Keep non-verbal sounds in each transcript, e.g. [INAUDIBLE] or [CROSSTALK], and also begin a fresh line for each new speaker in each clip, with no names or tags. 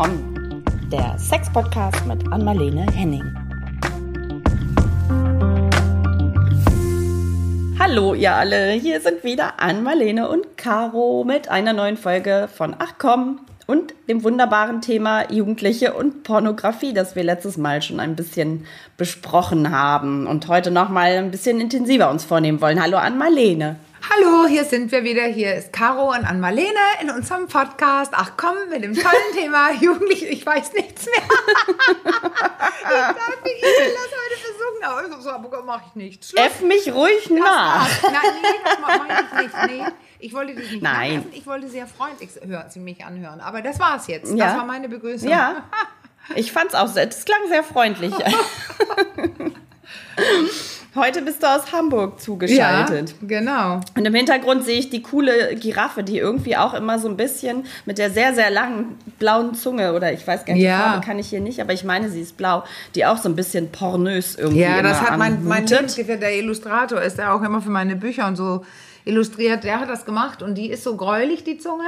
Komm, der Sex-Podcast mit Anmalene Henning. Hallo ihr alle, hier sind wieder Anmalene und Caro mit einer neuen Folge von Ach komm und dem wunderbaren Thema Jugendliche und Pornografie, das wir letztes Mal schon ein bisschen besprochen haben und heute noch mal ein bisschen intensiver uns vornehmen wollen. Hallo Anmalene.
Hallo, hier sind wir wieder. Hier ist Caro und Ann-Marlene in unserem Podcast. Ach komm, mit dem tollen Thema [LAUGHS] Jugendliche, ich weiß nichts mehr. [LAUGHS] ich dachte, ich will das heute versuchen, aber so, aber mach ich nicht.
Schluss. F mich ruhig nach.
Nein, nee, das mache ich nicht. Nee. Ich wollte dich nicht
Nein.
Nachhelfen. Ich wollte sehr freundlich hören, sie mich anhören. Aber das war's jetzt.
Ja.
Das war meine Begrüßung.
Ja, [LAUGHS] ich fand's auch, sehr- das klang sehr freundlich. Heute bist du aus Hamburg zugeschaltet.
Ja, genau.
Und im Hintergrund sehe ich die coole Giraffe, die irgendwie auch immer so ein bisschen mit der sehr, sehr langen blauen Zunge, oder ich weiß gar nicht,
Ja.
die Farbe kann ich hier nicht, aber ich meine, sie ist blau, die auch so ein bisschen pornös irgendwie
Ja, das hat mein, mein. Lebensgefährte, der Illustrator ist, der auch immer für meine Bücher und so illustriert, der hat das gemacht und die ist so gräulich, die Zunge.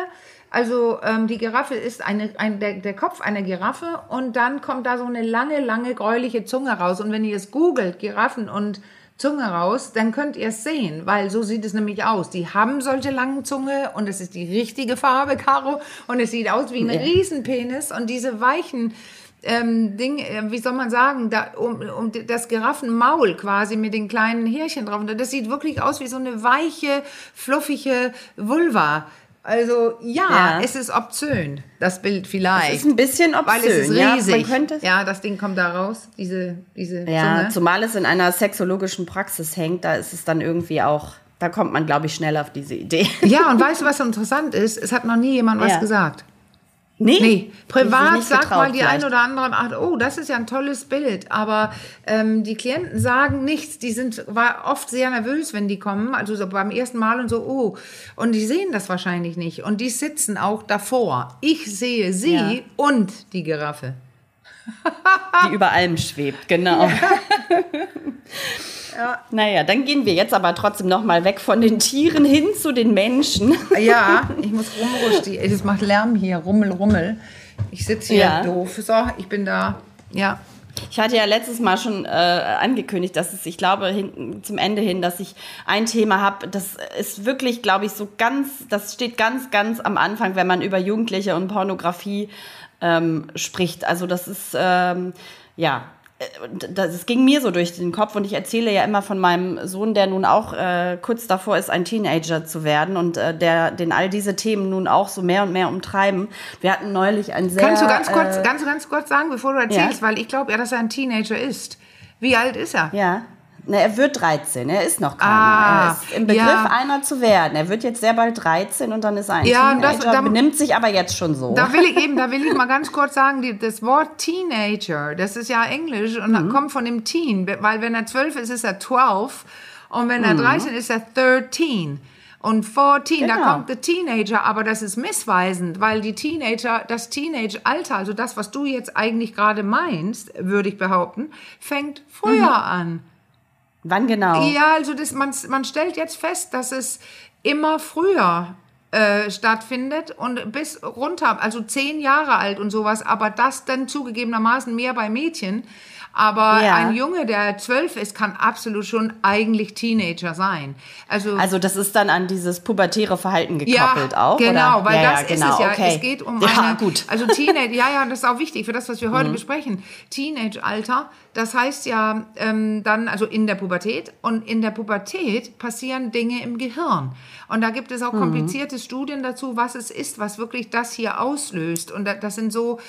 Also ähm, die Giraffe ist eine, ein, der, der Kopf einer Giraffe und dann kommt da so eine lange, lange gräuliche Zunge raus. Und wenn ihr es googelt, Giraffen und Zunge raus, dann könnt ihr es sehen, weil so sieht es nämlich aus. Die haben solche langen Zunge und es ist die richtige Farbe, Caro, und es sieht aus wie ein
Ja.
Riesenpenis und diese weichen ähm, Ding, äh, wie soll man sagen, da, um, um das Giraffenmaul quasi mit den kleinen Härchen drauf. Das sieht wirklich aus wie so eine weiche, fluffige Vulva. Also ja,
Ja.
es ist obszön, das Bild vielleicht.
ist ein bisschen obszön,
Weil es ist
ja,
riesig.
man könnte es-
ja, das Ding kommt da raus, diese, diese
Ja,
Zunge.
zumal es in einer sexologischen Praxis hängt, da ist es dann irgendwie auch, da kommt man, glaube ich, schnell auf diese Idee.
Ja, und [LAUGHS] weißt du, was so interessant ist? Es hat noch nie jemand was
Ja.
gesagt.
Nee,
Nee, privat sagt mal die
vielleicht.
ein oder andere, ach, oh, das ist ja ein tolles Bild. Aber ähm, die Klienten sagen nichts. Die sind war oft sehr nervös, wenn die kommen. Also so beim ersten Mal und so, oh. Und die sehen das wahrscheinlich nicht. Und die sitzen auch davor. Ich sehe sie
Ja.
und die Giraffe. [LAUGHS]
die über allem schwebt, genau. [LAUGHS] Naja, dann gehen wir jetzt aber trotzdem noch mal weg von den Tieren hin zu den Menschen. [LAUGHS]
Ja, ich muss rumrusten. Das macht Lärm hier, Rummel, Rummel. Ich sitze hier
Ja.
doof. So, ich bin da. Ja.
Ich hatte ja letztes Mal schon äh, angekündigt, dass es, ich glaube, hin, zum Ende hin, dass ich ein Thema habe, das ist wirklich, glaube ich, so ganz, das steht ganz, ganz am Anfang, wenn man über Jugendliche und Pornografie ähm, spricht. Also das ist, ähm, ja, äh, das, es ging mir so durch den Kopf und ich erzähle ja immer von meinem Sohn, der nun auch äh, kurz davor ist, ein Teenager zu werden und äh, der, den all diese Themen nun auch so mehr und mehr umtreiben. Wir hatten neulich ein sehr...
Kannst du ganz kurz,
äh,
ganz, ganz kurz sagen, bevor du erzählst, weil ich glaube ja, dass er ein Teenager ist. Wie alt ist er?
Ja. Na, er wird 13, er ist noch keiner.
Ah,
er ist im Begriff,
ja.
einer zu werden. Er wird jetzt sehr bald 13 und dann ist er ein
Ja,
Teenager,
das- da-
benimmt sich aber jetzt schon so.
Da will ich eben, da will ich [LAUGHS] mal ganz kurz sagen, die, das Wort Teenager, das ist ja Englisch und
Mhm.
kommt von dem Teen, weil wenn er 12 ist, ist er 12 und wenn
Mhm.
er 13 ist, ist er 13. Und 14, da
Genau.
kommt der Teenager, aber das ist missweisend, weil die Teenager, das Teenage-Alter, also das, was du jetzt eigentlich gerade meinst, würde ich behaupten, fängt früher
Mhm.
an.
Wann genau?
Ja, also das, man, man stellt jetzt fest, dass es immer früher äh, stattfindet und bis runter, also zehn Jahre alt und sowas, aber das dann zugegebenermaßen mehr bei Mädchen. Aber
Ja.
ein Junge, der zwölf ist, kann absolut schon eigentlich Teenager sein. Also,
Also das ist dann an dieses pubertäre Verhalten gekoppelt auch,
genau,
oder?
weil
ja,
das
ja, genau,
ist es ja.
Okay.
Es geht um
ja,
eine,
gut.
also Teenage, ja, ja, das ist auch wichtig für das, was wir
Mhm.
heute besprechen. Teenage-Alter, das heißt ja ähm, dann, also in der Pubertät und in der Pubertät passieren Dinge im Gehirn. Und da gibt es
Mhm.
auch komplizierte Studien dazu, was es ist, was wirklich das hier auslöst. Und da- das sind so,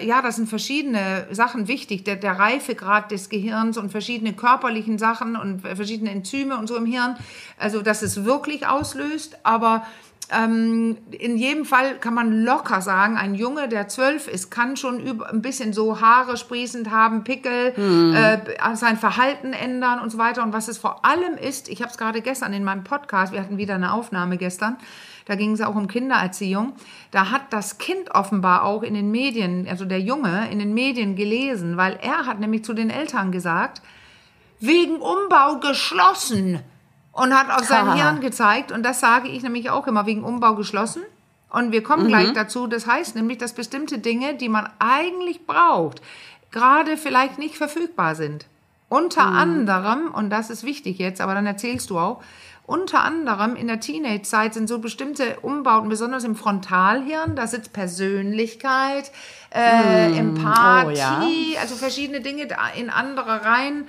ja, das sind verschiedene Sachen wichtig. Der, der Reifegrad des Gehirns und verschiedene körperlichen Sachen und verschiedene Enzyme und so im Hirn. Also, dass es wirklich auslöst, aber ähm, in jedem Fall kann man locker sagen, ein Junge, der zwölf ist, kann schon über, ein bisschen so Haare sprießend haben, Pickel, äh, sein Verhalten ändern und so weiter. Und was es vor allem ist, ich habe es gerade gestern in meinem Podcast, wir hatten wieder eine Aufnahme gestern, da ging es auch um Kindererziehung. Da hat das Kind offenbar auch in den Medien, also der Junge, in den Medien gelesen, weil er hat nämlich zu den Eltern gesagt, wegen Umbau geschlossen und hat auf sein. Hirn gezeigt und das sage ich nämlich auch immer wegen Umbau geschlossen Und wir kommen gleich dazu. Das heißt nämlich, dass bestimmte Dinge, die man eigentlich braucht, gerade vielleicht nicht verfügbar sind. Unter anderem, und das ist wichtig jetzt, aber dann erzählst du auch, unter anderem in der Teenage-Zeit sind so bestimmte Umbauten, besonders im Frontalhirn, da sitzt Persönlichkeit, äh, Empathie,
oh ja.
also verschiedene Dinge in andere rein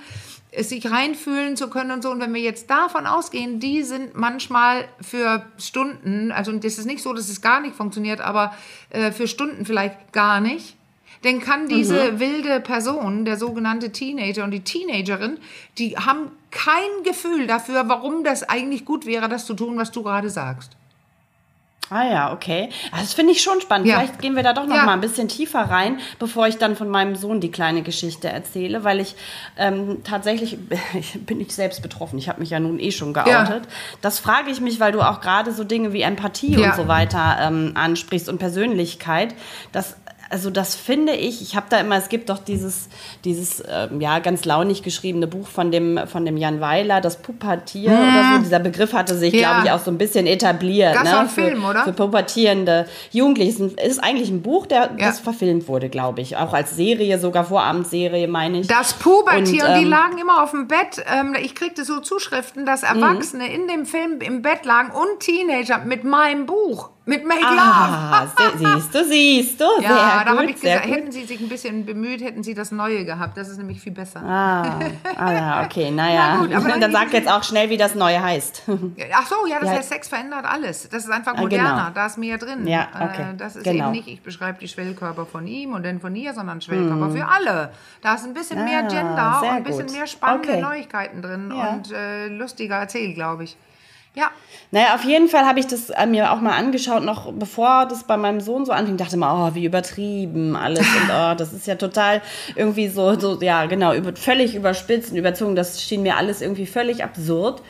sich reinfühlen zu können und so. Und wenn wir jetzt davon ausgehen, die sind manchmal für Stunden, also das ist nicht so, dass es gar nicht funktioniert, aber äh, für Stunden vielleicht gar nicht. Dann kann diese wilde Person, der sogenannte Teenager und die Teenagerin, die haben kein Gefühl dafür, warum das eigentlich gut wäre, das zu tun, was du gerade sagst.
Ah ja, okay. Das finde ich schon spannend.
Ja.
Vielleicht gehen wir da doch noch
Ja.
mal ein bisschen tiefer rein, bevor ich dann von meinem Sohn die kleine Geschichte erzähle, weil ich ähm, tatsächlich ich [LAUGHS] bin ich selbst betroffen. Ich habe mich ja nun eh schon geoutet. Das frage ich mich, weil du auch gerade so Dinge wie Empathie
Ja.
und so weiter ähm, ansprichst und Persönlichkeit. Das also das finde ich, ich habe da immer, es gibt doch dieses, dieses ähm, ja, ganz launig geschriebene Buch von dem, von dem Jan Weiler, das Pubertier oder so. Dieser Begriff hatte sich,
Mhm. Ja.
glaube ich, auch so ein bisschen etabliert.
Gab's
ne?
einen
für,
Film, oder?
Für pubertierende Jugendliche. Es ist eigentlich ein Buch, der,
Ja.
das verfilmt wurde, glaube ich. Auch als Serie, sogar Vorabendserie, meine ich.
Das Pubertier,
Und,
und, die
ähm,
lagen immer auf dem Bett. Ähm, ich kriegte so Zuschriften, dass Erwachsene in dem Film im Bett lagen und Teenager mit meinem Buch, mit Make
Ah,
Love.
se- siehst du, siehst du.
Ja,
sehr
da habe ich gesagt, hätten sie sich ein bisschen bemüht, hätten sie das Neue gehabt. Das ist nämlich viel besser.
Ah, ah ja, okay, naja. [LAUGHS]
Na gut, aber dann
dann sag jetzt auch schnell, wie das Neue heißt.
Ach so, ja, das
Ja.
heißt, Sex verändert alles. Das ist einfach
Ah,
moderner,
genau.
da ist mehr drin.
Ja, okay,
Äh, Das ist
genau.
eben nicht, ich beschreibe die Schwellkörper von ihm und den von ihr, sondern Schwellkörper für alle. Da ist ein bisschen mehr
Ah,
Gender
sehr
und ein bisschen
gut.
mehr spannende
Okay.
Neuigkeiten drin
Ja.
und äh, lustiger erzählt, glaube ich. Ja,
Naja, auf jeden Fall habe ich das äh, mir auch mal angeschaut, noch bevor das bei meinem Sohn so anfing. Dachte mal, oh, wie übertrieben alles. Und [LAUGHS] oh, das ist ja total irgendwie so, so ja, genau, über, völlig überspitzt und überzogen. Das schien mir alles irgendwie völlig absurd.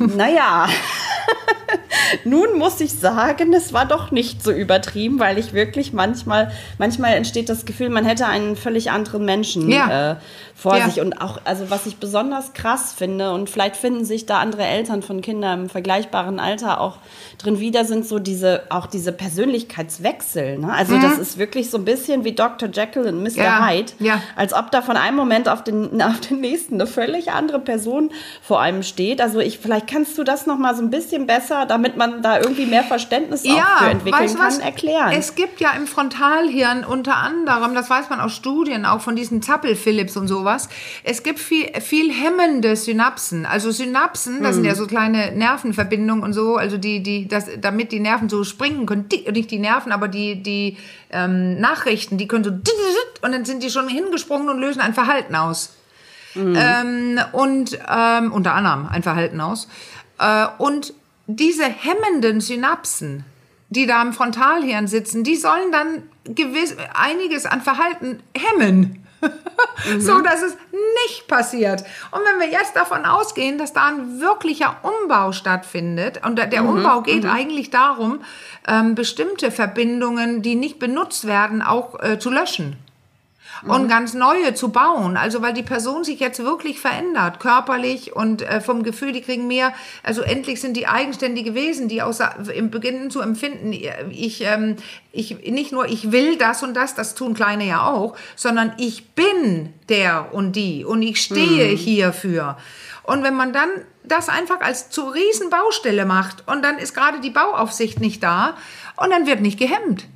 Naja, [LAUGHS] nun muss ich sagen, es war doch nicht so übertrieben, weil ich wirklich manchmal, manchmal entsteht das Gefühl, man hätte einen völlig anderen Menschen
Ja.
äh, vor
Ja.
sich. Und auch, also was ich besonders krass finde, und vielleicht finden sich da andere Eltern von Kindern im vergleichbaren Alter auch drin wieder, sind so diese, auch diese Persönlichkeitswechsel. Ne? Also das ist wirklich so ein bisschen wie Dr. Jekyll und Mr.
Mhm. Ja,
Hyde. Als ob da von einem Moment auf den, [LAUGHS] auf den nächsten eine völlig andere Person vor einem steht. Also ich, vielleicht kannst du das noch mal so ein bisschen besser, damit man da irgendwie mehr Verständnis auch für entwickeln
weißt
kann,
was?
erklären.
Es gibt ja im Frontalhirn unter anderem, das weiß man aus Studien, auch von diesen Zappel-Philips und sowas, es gibt viel, viel hemmende Synapsen. Also Synapsen, das sind
Hm.
ja so kleine Nervenverbindungen und so, also die, die, das, damit die Nerven so springen können, die, nicht die Nerven, aber die, die ähm, Nachrichten, die können so und dann sind die schon hingesprungen und lösen ein Verhalten aus. Ähm, und ähm, unter anderem ein Verhalten aus. Äh, und diese hemmenden Synapsen, die da im Frontalhirn sitzen, die sollen dann gewiss einiges an Verhalten hemmen. [LAUGHS] so dass es nicht passiert. Und wenn wir jetzt davon ausgehen, dass da ein wirklicher Umbau stattfindet, und der der Umbau geht eigentlich darum, ähm, bestimmte Verbindungen, die nicht benutzt werden, auch äh, zu löschen und ganz neue zu bauen. Also weil die Person sich jetzt wirklich verändert, körperlich und äh, vom Gefühl, die kriegen mehr, also endlich sind die eigenständige Wesen, die außer im Beginnen zu empfinden, ich, ähm, ich nicht nur ich will das und das, das tun Kleine ja auch, sondern ich bin der und die und ich stehe hierfür. Und wenn man dann das einfach als zu riesen Baustelle macht und dann ist gerade die Bauaufsicht nicht da und dann wird nicht gehemmt.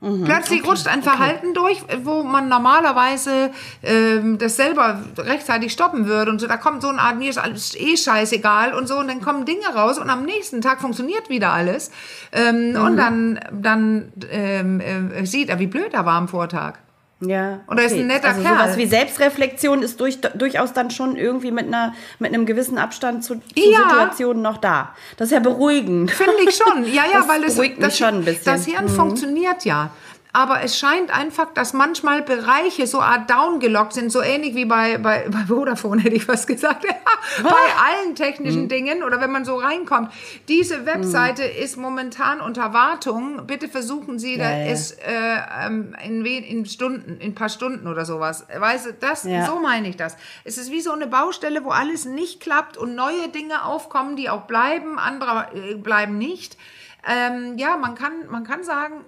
Plötzlich rutscht ein Verhalten durch, wo man normalerweise ähm, das selber rechtzeitig stoppen würde und so. Da kommt so eine Art, mir ist alles eh scheißegal und so und dann kommen Dinge raus und am nächsten Tag funktioniert wieder alles. Ähm, Und dann, dann ähm, äh, sieht er, wie blöd er war am Vortag.
Ja.
Und er ist ein netter
also
Kerl.
sowas wie Selbstreflexion ist durch, durchaus dann schon irgendwie mit einer mit einem gewissen Abstand zu, zu
Ja.
Situationen noch da. Das ist ja beruhigend.
Finde ich schon. Ja, ja,
Das
weil es
beruhigt mich
das,
schon ein bisschen. Mhm.
das Hirn funktioniert ja. Aber es scheint einfach, dass manchmal Bereiche so art downgelockt sind, so ähnlich wie bei, bei, [LAUGHS] bei Vodafone, hätte ich [LAUGHS] was gesagt. bei allen technischen
Hm.
Dingen oder wenn man so reinkommt. Diese Webseite ist momentan unter Wartung. Bitte versuchen Sie, da
Ja, ja.
ist äh, ähm, in, wen, in Stunden, in ein paar Stunden oder sowas. Weißt du, das,
Ja.
so meine ich das. Es ist wie so eine Baustelle, wo alles nicht klappt und neue Dinge aufkommen, die auch bleiben, andere äh, bleiben nicht. Ähm, ja, man kann, man kann sagen,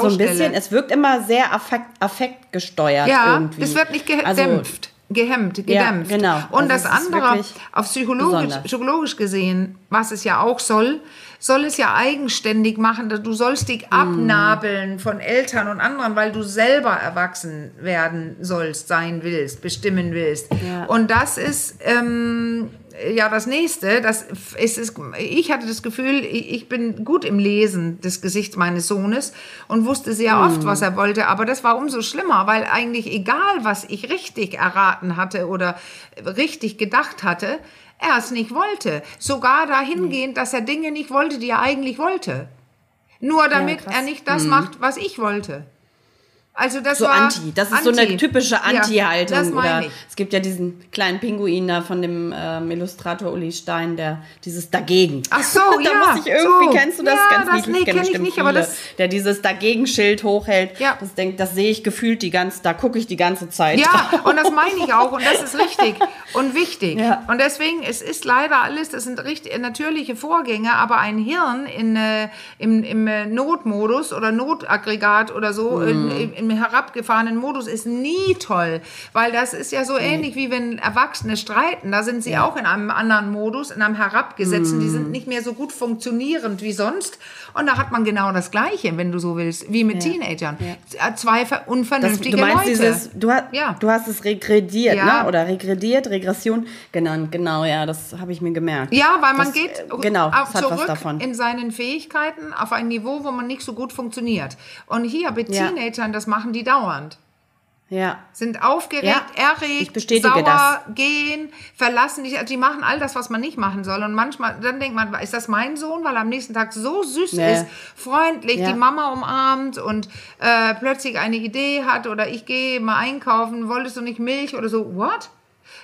So ein
Baustelle.
bisschen, es wirkt immer sehr affekt, affektgesteuert
ja,
irgendwie.
es wird nicht
Also,
gedämpft. gehemmt, gedämpft.
genau.
Und
Also
das andere, auf psychologisch, psychologisch gesehen, was es ja auch soll, soll es ja eigenständig machen. Du sollst dich
Mhm.
abnabeln von Eltern und anderen, weil du selber erwachsen werden sollst, sein willst, bestimmen willst.
Ja.
Und das ist ähm, ja das nächste. Das ist, ist, ich hatte das Gefühl, ich bin gut im Lesen des Gesichts meines Sohnes und wusste sehr
Mhm.
oft, was er wollte. Aber das war umso schlimmer, weil eigentlich egal, was ich richtig erraten hatte oder richtig gedacht hatte, er es nicht wollte. Sogar dahingehend, dass er Dinge nicht wollte, die er eigentlich wollte. Nur damit
krass.
er nicht das macht, was ich wollte. Also das
so
war
Anti. Das ist so eine
Anti.
typische
Ja,
Anti-Haltung. oder
ich.
es gibt ja diesen kleinen Pinguin da von dem ähm, Illustrator Uli Stein, der dieses Dagegen.
Ach so, [LAUGHS]
da
ja,
muss ich irgendwie,
so.
kennst du das?
Ja,
Ganz
das-
niedlich,
nee, kenn ich nicht, aber
viele,
das-
der dieses Dagegen-Schild hochhält.
Ja.
Das denkt, das sehe ich gefühlt die ganze, da gucke ich die ganze Zeit.
Ja, [LAUGHS] und das meine ich auch und das ist richtig und wichtig.
Ja.
Und deswegen, es ist leider alles, das sind richtig natürliche Vorgänge, aber ein Hirn in, äh, im, im äh, Notmodus oder Notaggregat oder so, in, im, im herabgefahrenen Modus ist nie toll, weil das ist ja so ähnlich wie wenn Erwachsene streiten, da sind sie auch in einem anderen Modus, in einem herabgesetzten, die sind nicht mehr so gut funktionierend wie sonst und da hat man genau das Gleiche, wenn du so willst, wie mit Teenagern. Zwei ver-
Das,
unvernünftige
du meinst
Leute.
dieses, du, hast,
Ja.
du hast es regrediert,
Ja.
ne? Oder regrediert, Regression genannt, genau, ja, das habe ich mir gemerkt.
Ja, weil man
Das,
geht
äh, genau, das
zurück in seinen Fähigkeiten auf ein Niveau, wo man nicht so gut funktioniert. Und hier bei
Ja.
Teenagern, das machen die dauernd.
Ja.
Sind aufgeregt,
Ja,
erregt, sauer,
das.
gehen, verlassen dich. Also die machen all das, was man nicht machen soll. Und manchmal, dann denkt man, ist das mein Sohn, weil er am nächsten Tag so süß
Nee.
ist, freundlich,
Ja.
die Mama umarmt und äh, plötzlich eine Idee hat oder ich gehe mal einkaufen, wolltest du nicht Milch oder so, what?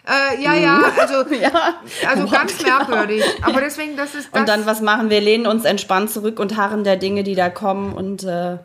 Äh, ja, ja, also,
Mhm. [LAUGHS] Ja.
also ganz merkwürdig. [LAUGHS] Aber deswegen, das ist das.
Und dann, was machen wir? Lehnen uns entspannt zurück und harren der Dinge, die da kommen und äh,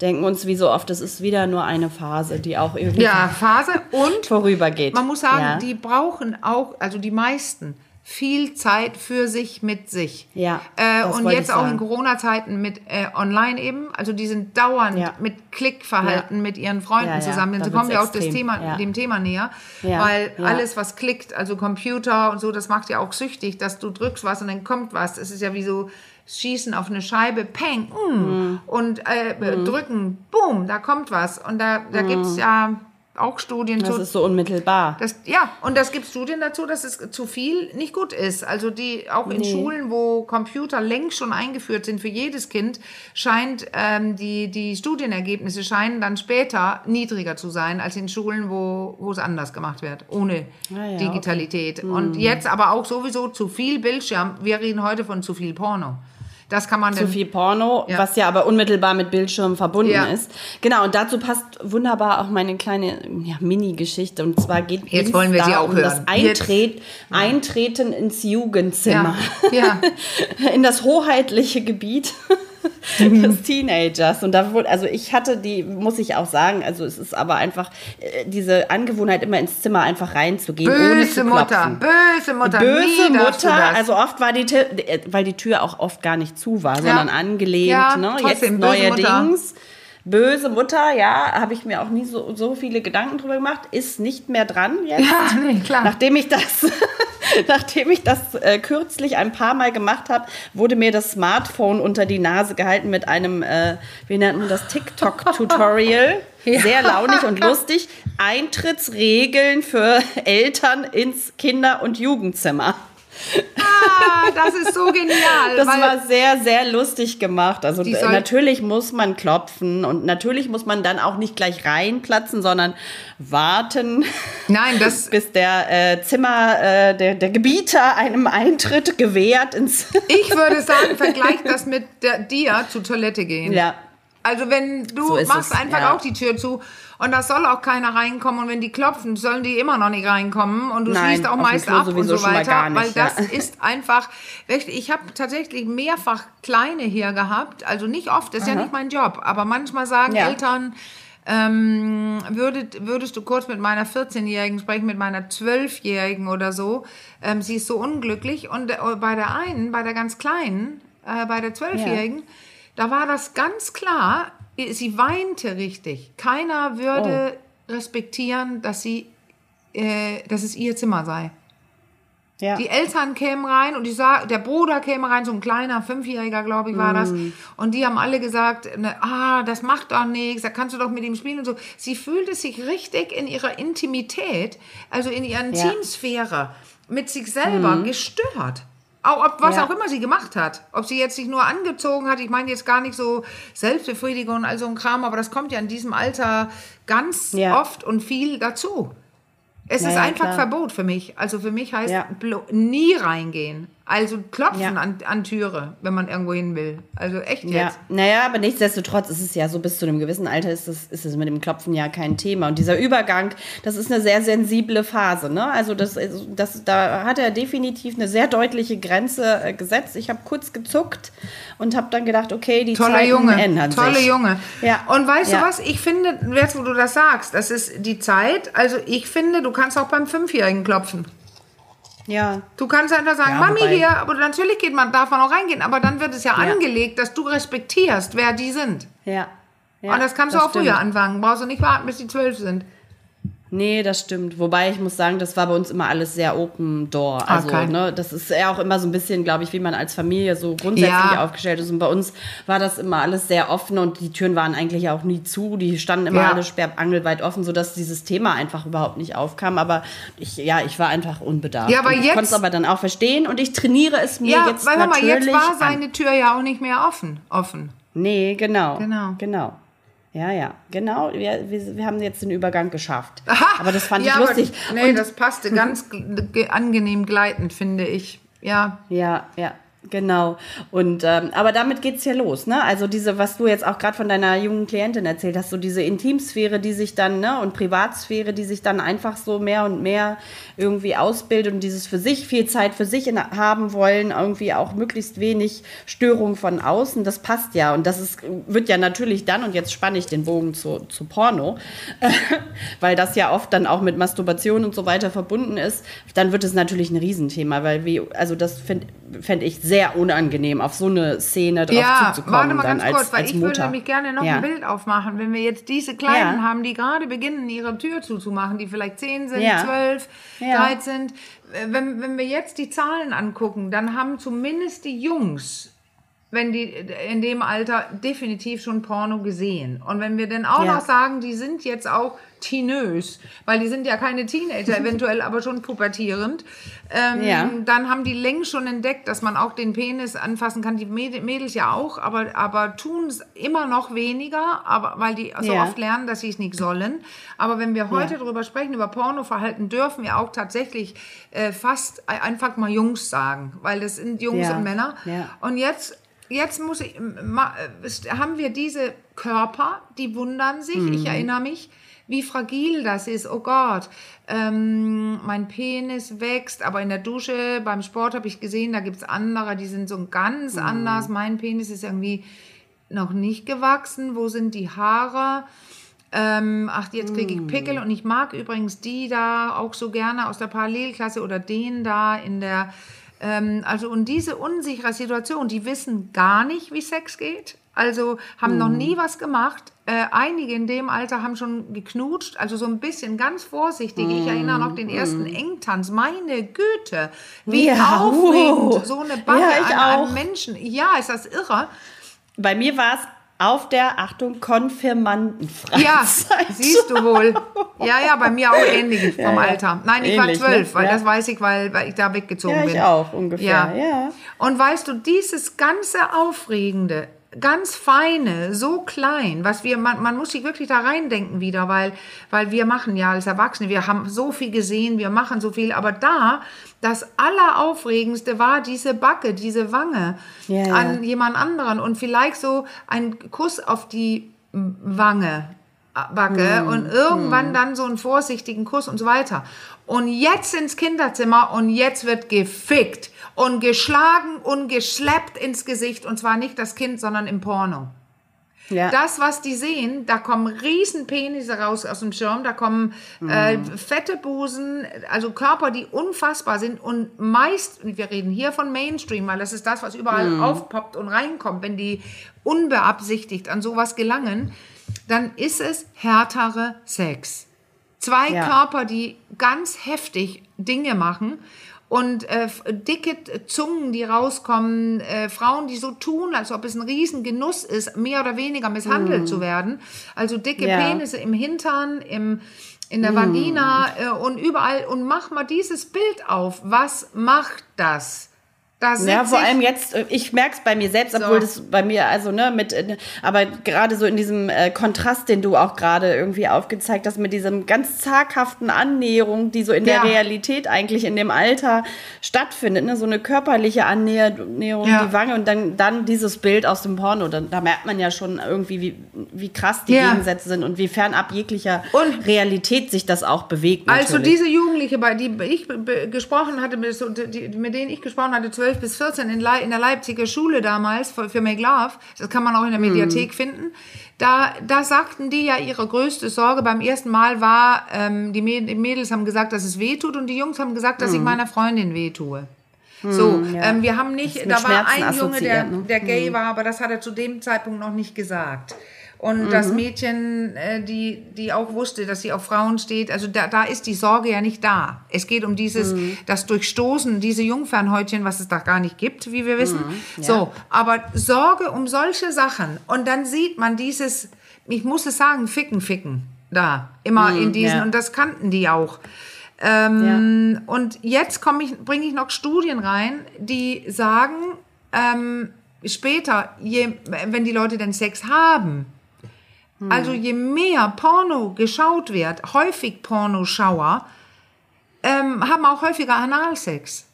denken uns, wie so oft, es ist wieder nur eine Phase, die auch irgendwie
Ja, Phase und
vorübergeht.
man muss sagen,
ja.
die brauchen auch, also die meisten, viel Zeit für sich mit sich.
Ja,
Äh, und jetzt auch in Corona-Zeiten mit äh, online eben. Also die sind dauernd
Ja.
mit Klickverhalten mit ihren Freunden
Ja, ja,
zusammen. Sie kommen ja auch Thema,
ja.
dem Thema näher.
Ja,
Weil
ja.
alles, was klickt, also Computer und so, das macht ja auch süchtig, dass du drückst was und dann kommt was. Es ist ja wie so Schießen auf eine Scheibe, peng, mm,
Mhm.
und äh, drücken, boom, da kommt was. Und da, da gibt es ja auch Studien
Mhm. das
zu,
ist so unmittelbar.
das, ja, und das gibt Studien dazu, dass es zu viel nicht gut ist. Also die auch in
Nee.
Schulen, wo Computer längst schon eingeführt sind für jedes Kind, scheint ähm, die, die Studienergebnisse scheinen dann später niedriger zu sein als in Schulen, wo, wo es anders gemacht wird, ohne
Ah ja,
Digitalität. Und jetzt aber auch sowieso zu viel Bildschirm. Wir reden heute von zu viel Porno. Das kann man
zu viel Porno,
Ja.
was ja aber unmittelbar mit Bildschirm verbunden
Ja.
ist. Genau, und dazu passt wunderbar auch meine kleine ja, Mini-Geschichte. Und zwar geht
Jetzt
es
wollen wir
da
sie auch
um
hören.
das Eintret Eintreten ins Jugendzimmer.
Ja. [LAUGHS]
in das hoheitliche Gebiet des Teenagers. Und da wurde, also ich hatte die, muss ich auch sagen, also es ist aber einfach äh, diese Angewohnheit, immer ins Zimmer einfach reinzugehen,
Böse
zu
Mutter, böse Mutter,
Böse Mutter, also oft war die, Tür, äh, weil die Tür auch oft gar nicht zu war, sondern angelehnt,
Ja,
ne? Jetzt
böse Mutter.
Böse Mutter, ja, habe ich mir auch nie so, so viele Gedanken drüber gemacht, ist nicht mehr dran jetzt.
Ja, [LAUGHS] nee, klar.
Nachdem ich das, [LAUGHS] nachdem ich das äh, kürzlich ein paar Mal gemacht habe, wurde mir das Smartphone unter die Nase gehalten mit einem, äh, wie nennt man das, TikTok-Tutorial. [LAUGHS] Sehr launig und lustig. Eintrittsregeln für Eltern ins Kinder- und Jugendzimmer.
Das ist so genial.
Das war sehr, sehr lustig gemacht. Also äh, natürlich muss man klopfen und natürlich muss man dann auch nicht gleich reinplatzen, sondern warten,
Nein, das, [LAUGHS]
bis der äh, Zimmer, äh, der, der Gebieter einem Eintritt gewährt ins. [LAUGHS]
ich würde sagen, [LAUGHS] vergleich das mit der, dir zur Toilette gehen.
ja.
Also wenn du
So
machst
es,
einfach
ja.
auch die Tür zu und da soll auch keiner reinkommen. Und wenn die klopfen, sollen die immer noch nicht reinkommen. Und du
Nein,
schließt auch meist ab und so weiter,
nicht,
weil das
ja. [LAUGHS]
ist einfach, ich habe tatsächlich mehrfach kleine hier gehabt, also nicht oft, das ist ja nicht mein Job, aber manchmal sagen
Ja.
Eltern, ähm, würdet, würdest du kurz mit meiner 14-Jährigen sprechen, mit meiner 12-Jährigen oder so, ähm, sie ist so unglücklich. Und äh, bei der einen, bei der ganz Kleinen, äh, bei der 12-Jährigen, da war das ganz klar, sie weinte richtig. Keiner würde
Oh.
respektieren, dass sie, äh, dass es ihr Zimmer sei.
Ja.
Die Eltern kämen rein und die sah, der Bruder käme rein, so ein kleiner Fünfjähriger, glaube ich, war das.
Mm.
Und die haben alle gesagt, ne, ah, das macht doch nichts, da kannst du doch mit ihm spielen und so. Sie fühlte sich richtig in ihrer Intimität, also in ihrer
Ja. Mm.
Intimsphäre, mit sich selber gestört. Auch, ob, was
Ja.
auch immer sie gemacht hat. Ob sie jetzt sich nur angezogen hat, ich meine jetzt gar nicht so Selbstbefriedigung und all so ein Kram, aber das kommt ja in diesem Alter ganz
Ja.
oft und viel dazu. Es
Ja,
ist einfach
klar.
Verbot für mich. Also für mich heißt nie reingehen. Also klopfen
Ja.
an, an Türe, wenn man irgendwo hin will. Also echt
Ja,
jetzt.
naja, aber nichtsdestotrotz ist es ja so, bis zu einem gewissen Alter ist es, ist es mit dem Klopfen ja kein Thema. Und dieser Übergang, das ist eine sehr sensible Phase. Ne? Also das, das, da hat er definitiv eine sehr deutliche Grenze äh, gesetzt. Ich habe kurz gezuckt und habe dann gedacht, okay, die
Toller
Zeiten
Junge,
ändern
tolle
sich.
Junge.
Ja.
Und weißt
Ja.
du was? Ich finde, jetzt wo du das sagst, das ist die Zeit. Also ich finde, du kannst auch beim Fünfjährigen klopfen.
Ja,
Du kannst einfach sagen,
Ja,
Mami hier, aber natürlich geht man, darf man auch reingehen, aber dann wird es ja,
Ja.
angelegt, dass du respektierst, wer die sind.
ja. ja
Und das kannst du auch
stimmt.
früher anfangen. Brauchst du nicht warten, bis die zwölf sind.
Nee, das stimmt. Wobei ich muss sagen, das war bei uns immer alles sehr open door. Also,
Okay.
ne, das ist ja auch immer so ein bisschen, glaube ich, wie man als Familie so grundsätzlich
Ja.
aufgestellt ist. Und bei uns war das immer alles sehr offen und die Türen waren eigentlich auch nie zu. Die standen immer
Ja.
alle sperrangelweit offen, sodass dieses Thema einfach überhaupt nicht aufkam. Aber ich, ja, ich war einfach unbedarft.
Ja, aber
und ich
jetzt-
konnte es aber dann auch verstehen und ich trainiere es mir
Ja,
jetzt
weil
natürlich
jetzt war seine Tür ja auch nicht mehr offen. offen.
Nee, genau.
Genau.
Genau. Ja, ja, genau. Wir, wir, wir haben jetzt den Übergang geschafft.
Aha,
aber das fand
ja,
ich lustig.
Aber, nee,
Und-
das passte ganz [LAUGHS] angenehm gleitend, finde ich. Ja.
Ja, ja, genau. Und ähm, aber damit geht's ja los, ne? Also diese, was du jetzt auch gerade von deiner jungen Klientin erzählt hast, so diese Intimsphäre, die sich dann, ne, und Privatsphäre, die sich dann einfach so mehr und mehr irgendwie ausbildet und dieses für sich viel Zeit für sich in, haben wollen, irgendwie auch möglichst wenig Störung von außen, das passt ja. Und das ist, wird ja natürlich dann, und jetzt spanne ich den Bogen zu, zu Porno, [LAUGHS] weil das ja oft dann auch mit Masturbation und so weiter verbunden ist, dann wird es natürlich ein Riesenthema, weil wie, also das fände fänd ich sehr unangenehm, auf so eine Szene drauf
Ja,
zuzukommen.
warte mal ganz
als,
kurz, weil ich
Mutter.
würde nämlich gerne noch
ja.
ein Bild aufmachen, wenn wir jetzt diese Kleinen
Ja.
haben, die gerade beginnen, ihre Tür zuzumachen, die vielleicht 10 sind,
Ja.
12,
Ja.
13. Äh, Wenn, wenn wir jetzt die Zahlen angucken, dann haben zumindest die Jungs, wenn die in dem Alter definitiv schon Porno gesehen. Und wenn wir dann auch
Ja.
noch sagen, die sind jetzt auch teenös, weil die sind ja keine Teenager, [LAUGHS] eventuell aber schon pubertierend, ähm,
Ja.
dann haben die längst schon entdeckt, dass man auch den Penis anfassen kann. Die Mäd- Mädels ja auch, aber, aber tun es immer noch weniger, aber, weil die so
Ja.
oft lernen, dass sie es nicht sollen. Aber wenn wir heute
Ja.
darüber sprechen, über Pornoverhalten, dürfen wir auch tatsächlich äh, fast einfach mal Jungs sagen, weil das sind Jungs und Männer. Und jetzt, jetzt muss ich, äh, haben wir diese Körper, die wundern sich.
Mhm.
Ich erinnere mich, wie fragil das ist. Oh Gott, ähm, mein Penis wächst, aber in der Dusche, beim Sport habe ich gesehen, da gibt es andere, die sind so ganz
Mhm.
anders. Mein Penis ist irgendwie noch nicht gewachsen. Wo sind die Haare? Ähm, ach, jetzt kriege ich Pickel und ich mag übrigens die da auch so gerne aus der Parallelklasse oder den da in der, ähm, also und diese unsichere Situation, die wissen gar nicht, wie Sex geht, also haben noch nie was gemacht. Äh, einige in dem Alter haben schon geknutscht, also so ein bisschen ganz vorsichtig. Ich erinnere noch den ersten Engtanz. Meine Güte, wie
Ja,
aufregend
uh.
so eine Bande
Ja, ich
an,
auch.
Menschen. Ja, ist das irre.
Bei mir war es auf der, Achtung, Konfirmandenfreizeit.
Ja, siehst du wohl. Ja, ja, bei mir auch ähnlich [LAUGHS] vom
Ja, ja.
Alter. Nein, ich war
Ähnlich,
zwölf,
ne?
weil
Ja.
das weiß ich, weil, weil ich da weggezogen
Ja,
bin.
ich auch ungefähr.
Ja.
Ja.
Und weißt du, dieses ganze Aufregende ganz feine, so klein, was wir, man, man muss sich wirklich da reindenken wieder, weil, weil wir machen ja als Erwachsene, wir haben so viel gesehen, wir machen so viel, aber da, das Alleraufregendste war diese Backe, diese Wange
ja.
an jemand anderen und vielleicht so ein Kuss auf die Wange, äh, Backe und irgendwann dann so einen vorsichtigen Kuss und so weiter. Und jetzt ins Kinderzimmer und jetzt wird gefickt und geschlagen und geschleppt ins Gesicht und zwar nicht das Kind, sondern im Porno.
Ja.
Das, was die sehen, da kommen riesen Penisse raus aus dem Schirm, da kommen äh, fette Busen, also Körper, die unfassbar sind und meist, und wir reden hier von Mainstream, weil das ist das, was überall aufpoppt und reinkommt, wenn die unbeabsichtigt an sowas gelangen, dann ist es härtere Sex. Zwei
Ja.
Körper, die ganz heftig Dinge machen und äh, dicke Zungen, die rauskommen, äh, Frauen, die so tun, als ob es ein Riesengenuss ist, mehr oder weniger misshandelt zu werden. Also dicke
Ja.
Penisse im Hintern, im, in der Vagina äh, und überall. Und mach mal dieses Bild auf. Was macht das?
Ja, vor allem jetzt, äh, ich merke es bei mir selbst, obwohl das bei mir, also ne, mit, äh, aber gerade so in diesem äh, Kontrast, den du auch gerade irgendwie aufgezeigt hast, mit diesem ganz zaghaften Annäherung, die so in
Ja.
der Realität eigentlich in dem Alter stattfindet, ne, so eine körperliche Annäherung,
Ja.
die Wange und dann, dann dieses Bild aus dem Porno, dann, da merkt man ja schon irgendwie, wie, wie krass die
Ja.
Gegensätze sind und wie fernab jeglicher
Und-
Realität sich das auch bewegt. Natürlich.
Also diese Jugendliche, bei die ich gesprochen hatte, mit, so- mit denen ich gesprochen hatte, 12 bis 14 in, Lei- in der Leipziger Schule damals für, für Make Love, das kann man auch in der Mediathek finden, da, da sagten die ja, ihre größte Sorge beim ersten Mal war, ähm, die Mäd- die Mädels haben gesagt, dass es weh tut und die Jungs haben gesagt, dass ich meiner Freundin weh tue. So, ähm, wir haben nicht, da war
Schmerzen
ein Junge, der,
ne?
der gay war, aber das hat er zu dem Zeitpunkt noch nicht gesagt. Und das Mädchen, äh, die, die auch wusste, dass sie auf Frauen steht, also da, da ist die Sorge ja nicht da. Es geht um dieses, das Durchstoßen, diese Jungfernhäutchen, was es da gar nicht gibt, wie wir wissen. So, aber Sorge um solche Sachen. Und dann sieht man dieses, ich muss es sagen, Ficken, Ficken da. Immer in diesen,
ja.
und das kannten die auch. Ähm, Und jetzt komme ich, bringe ich noch Studien rein, die sagen, ähm, später, je, wenn die Leute den Sex haben, also je mehr Porno geschaut wird, häufig Pornoschauer, ähm, haben auch häufiger Analsex.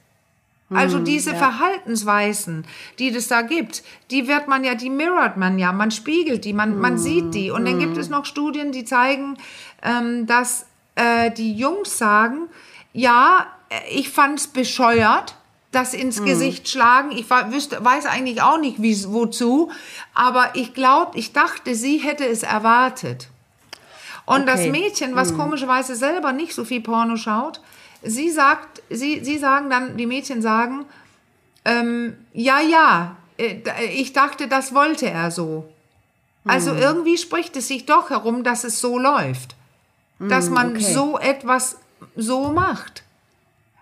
Also diese Verhaltensweisen, die das da gibt, die wird man ja, die mirrort man ja, man spiegelt die, man, man sieht die. Und dann gibt es noch Studien, die zeigen, ähm, dass äh, die Jungs sagen, ja, äh, ich fand's bescheuert, das ins Gesicht schlagen. Ich wüsste, weiß eigentlich auch nicht, wie, wozu, aber ich glaube, ich dachte, sie hätte es erwartet. Und das
Okay.
Mädchen, was komischerweise selber nicht so viel Porno schaut, sie sagt, sie, sie sagen dann, die Mädchen sagen, ähm, ja, ja, äh, ich dachte, das wollte er so. Also
Hm.
irgendwie spricht es sich doch herum, dass es so läuft. Dass man
Hm, okay.
so etwas so macht.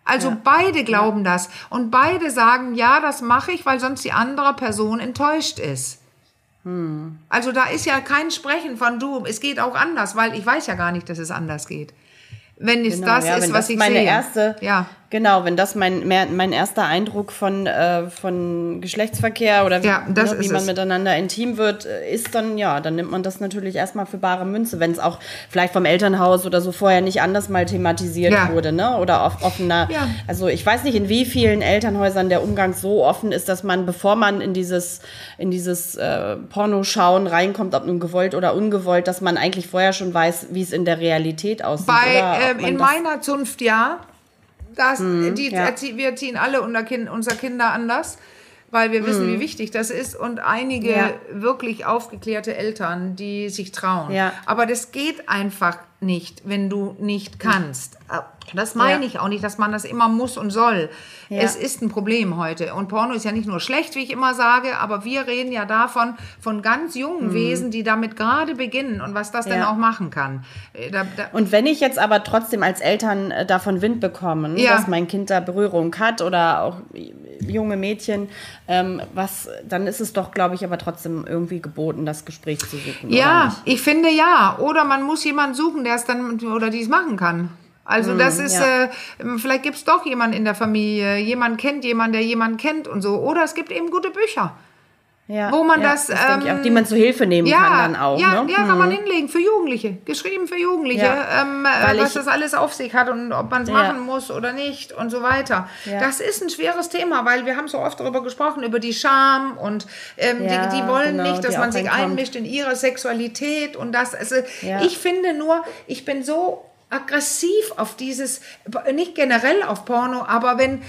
Also beide glauben das. Und beide sagen, ja, das mache ich, weil sonst die andere Person enttäuscht ist.
Hm.
Also da ist ja kein Sprechen von du, es geht auch anders, weil ich weiß ja gar nicht, dass es anders geht. Wenn es
Genau,
das
ja,
ist, was
das
ich
meine
sehe.
erste,
ja.
Genau, wenn das mein mehr, mein erster Eindruck von äh, von Geschlechtsverkehr oder wie,
Ja,
ne, wie man
es.
miteinander intim wird, äh, ist dann ja, dann nimmt man das natürlich erstmal für bare Münze, wenn es auch vielleicht vom Elternhaus oder so vorher nicht anders mal thematisiert
Ja.
wurde, ne? Oder off, offener.
Ja.
Also ich weiß nicht, in wie vielen Elternhäusern der Umgang so offen ist, dass man, bevor man in dieses in dieses äh, Pornoschauen reinkommt, ob nun gewollt oder ungewollt, dass man eigentlich vorher schon weiß, wie es in der Realität aussieht.
Bei, ähm, in meiner Zunft ja. Das, die,
ja.
erzie- wir erziehen alle unser, kind, unser Kinder anders, weil wir wissen, wie wichtig das ist. Und einige
Ja.
wirklich aufgeklärte Eltern, die sich trauen.
Ja.
Aber das geht einfach nicht, wenn du nicht kannst. Das meine
Ja.
ich auch nicht, dass man das immer muss und soll.
Ja.
Es ist ein Problem heute. Und Porno ist ja nicht nur schlecht, wie ich immer sage, aber wir reden ja davon, von ganz jungen Wesen, die damit gerade beginnen und was das denn
Mhm. Ja.
auch machen kann. Äh, Da, da,
Und wenn ich jetzt aber trotzdem als Eltern äh, davon Wind bekomme, dass mein Kind da Berührung hat oder auch junge Mädchen, ähm, was, dann ist es doch, glaube ich, aber trotzdem irgendwie geboten, das Gespräch zu suchen.
Ja, ich finde ja. Oder man muss jemanden suchen, der es dann oder die es machen kann. Also das ist,
Mhm, ja.
äh, vielleicht gibt es doch jemanden in der Familie, jemand kennt jemanden, der jemanden kennt und so. Oder es gibt eben gute Bücher.
Ja,
wo man
ja,
das,
ich
ähm,
auch, die man zu Hilfe nehmen
ja,
kann dann auch.
Ja,
ne?
ja kann man hinlegen für Jugendliche. Geschrieben für Jugendliche, ähm, äh,
weil
was
ich-
das alles auf sich hat und ob man es machen muss oder nicht und so weiter. Das ist ein schweres Thema, weil wir haben so oft darüber gesprochen, über die Scham und ähm, die, die wollen
genau,
nicht, dass man sich
reinkommt.
einmischt in ihre Sexualität und das. Also ich finde nur, ich bin so aggressiv auf dieses, nicht generell auf Porno, aber wenn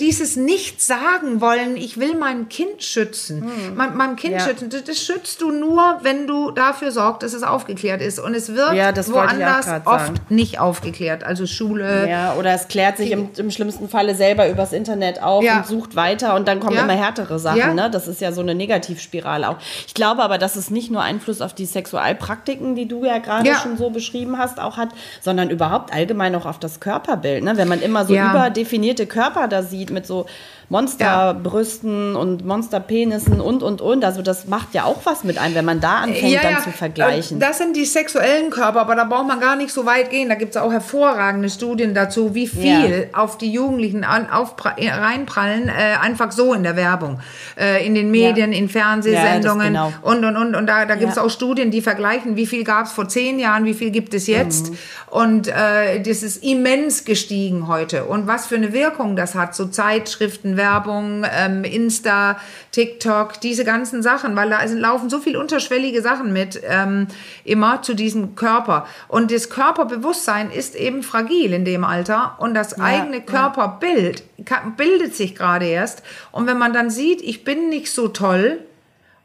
dieses nicht sagen wollen, ich will mein Kind schützen, mein, meinem Kind
Hm. Ja.
schützen, das, schützt du nur, wenn du dafür sorgst, dass es aufgeklärt ist. Und es wird
Ja,
woanders oft
sagen.
nicht aufgeklärt. Also Schule.
Ja, oder es klärt sich im, im schlimmsten Falle selber übers Internet auf
Ja.
und sucht weiter und dann kommen immer härtere Sachen. Ne? Das ist ja so eine Negativspirale auch. Ich glaube aber, dass es nicht nur Einfluss auf die Sexualpraktiken, die du ja gerade schon so beschrieben hast, auch hat, sondern überhaupt allgemein auch auf das Körperbild. Ne? Wenn man immer so überdefinierte Körper da sieht mit so Monsterbrüsten und Monsterpenissen und, und, und. Also das macht ja auch was mit einem, wenn man da anfängt, dann zu vergleichen.
Und Das sind die sexuellen Körper, aber da braucht man gar nicht so weit gehen. Da gibt es auch hervorragende Studien dazu, wie viel auf die Jugendlichen an, aufpra- äh, reinprallen, äh, einfach so in der Werbung, äh, in den Medien, in Fernsehsendungen
Ja, genau.
und, und, und. Und da, da gibt es
Ja.
auch Studien, die vergleichen, wie viel gab es vor zehn Jahren, wie viel gibt es jetzt.
Mhm.
Und äh, das ist immens gestiegen heute. Und was für eine Wirkung das hat, so Zeitschriften, Werbung, ähm, Insta, TikTok, diese ganzen Sachen, weil da sind, laufen so viel unterschwellige Sachen mit, ähm, immer zu diesem Körper. Und das Körperbewusstsein ist eben fragil in dem Alter und das eigene Körperbild ka- bildet sich gerade erst. Und wenn man dann sieht, ich bin nicht so toll,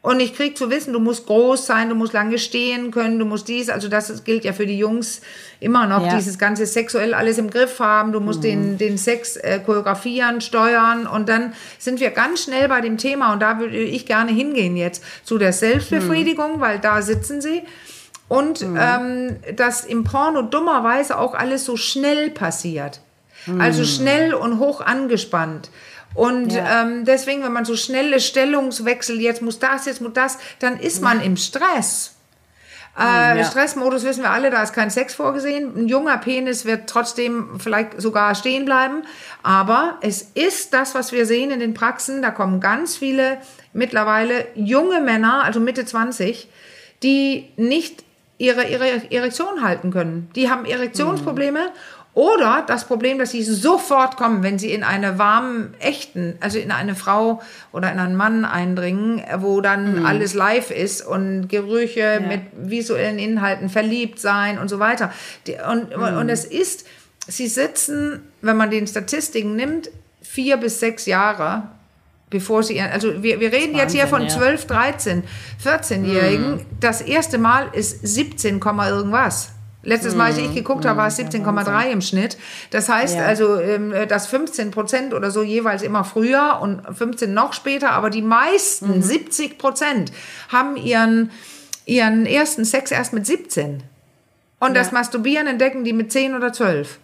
und ich krieg zu wissen, du musst groß sein, du musst lange stehen können, du musst dies, also das gilt ja für die Jungs immer noch,
Ja.
dieses ganze sexuell alles im Griff haben, du musst den, den Sex äh, choreografieren, steuern und dann sind wir ganz schnell bei dem Thema und da würde ich gerne hingehen jetzt zu der Selbstbefriedigung, weil da sitzen sie. Und ähm, dass im Porno dummerweise auch alles so schnell passiert. Also schnell und hoch angespannt. Und
Ja.
ähm, deswegen, wenn man so schnelle Stellungswechsel, jetzt muss das, jetzt muss das, dann ist man im Stress. Äh,
ja.
Stressmodus wissen wir alle, da ist kein Sex vorgesehen. Ein junger Penis wird trotzdem vielleicht sogar stehen bleiben. Aber es ist das, was wir sehen in den Praxen. Da kommen ganz viele mittlerweile junge Männer, also Mitte 20, die nicht ihre, ihre Erektion halten können. Die haben Erektionsprobleme oder das Problem, dass sie sofort kommen, wenn sie in eine warmen, echten, also in eine Frau oder in einen Mann eindringen, wo dann alles live ist und Gerüche mit visuellen Inhalten, verliebt sein und so weiter. Und, und es ist, sie sitzen, wenn man den Statistiken nimmt, vier bis sechs Jahre bevor sie, also wir, wir reden jetzt hier von
Wahnsinn,
12, 13, 14-Jährigen. Das erste Mal ist 17, Komma irgendwas. Letztes Mal, als ich geguckt habe, war es 17,3 im Schnitt. Das heißt
Ja.
also, ähm, dass 15 Prozent oder so jeweils immer früher und 15 noch später, aber die meisten, 70 Prozent, haben ihren, ihren ersten Sex erst mit 17. Und das Masturbieren entdecken die mit 10 oder 12.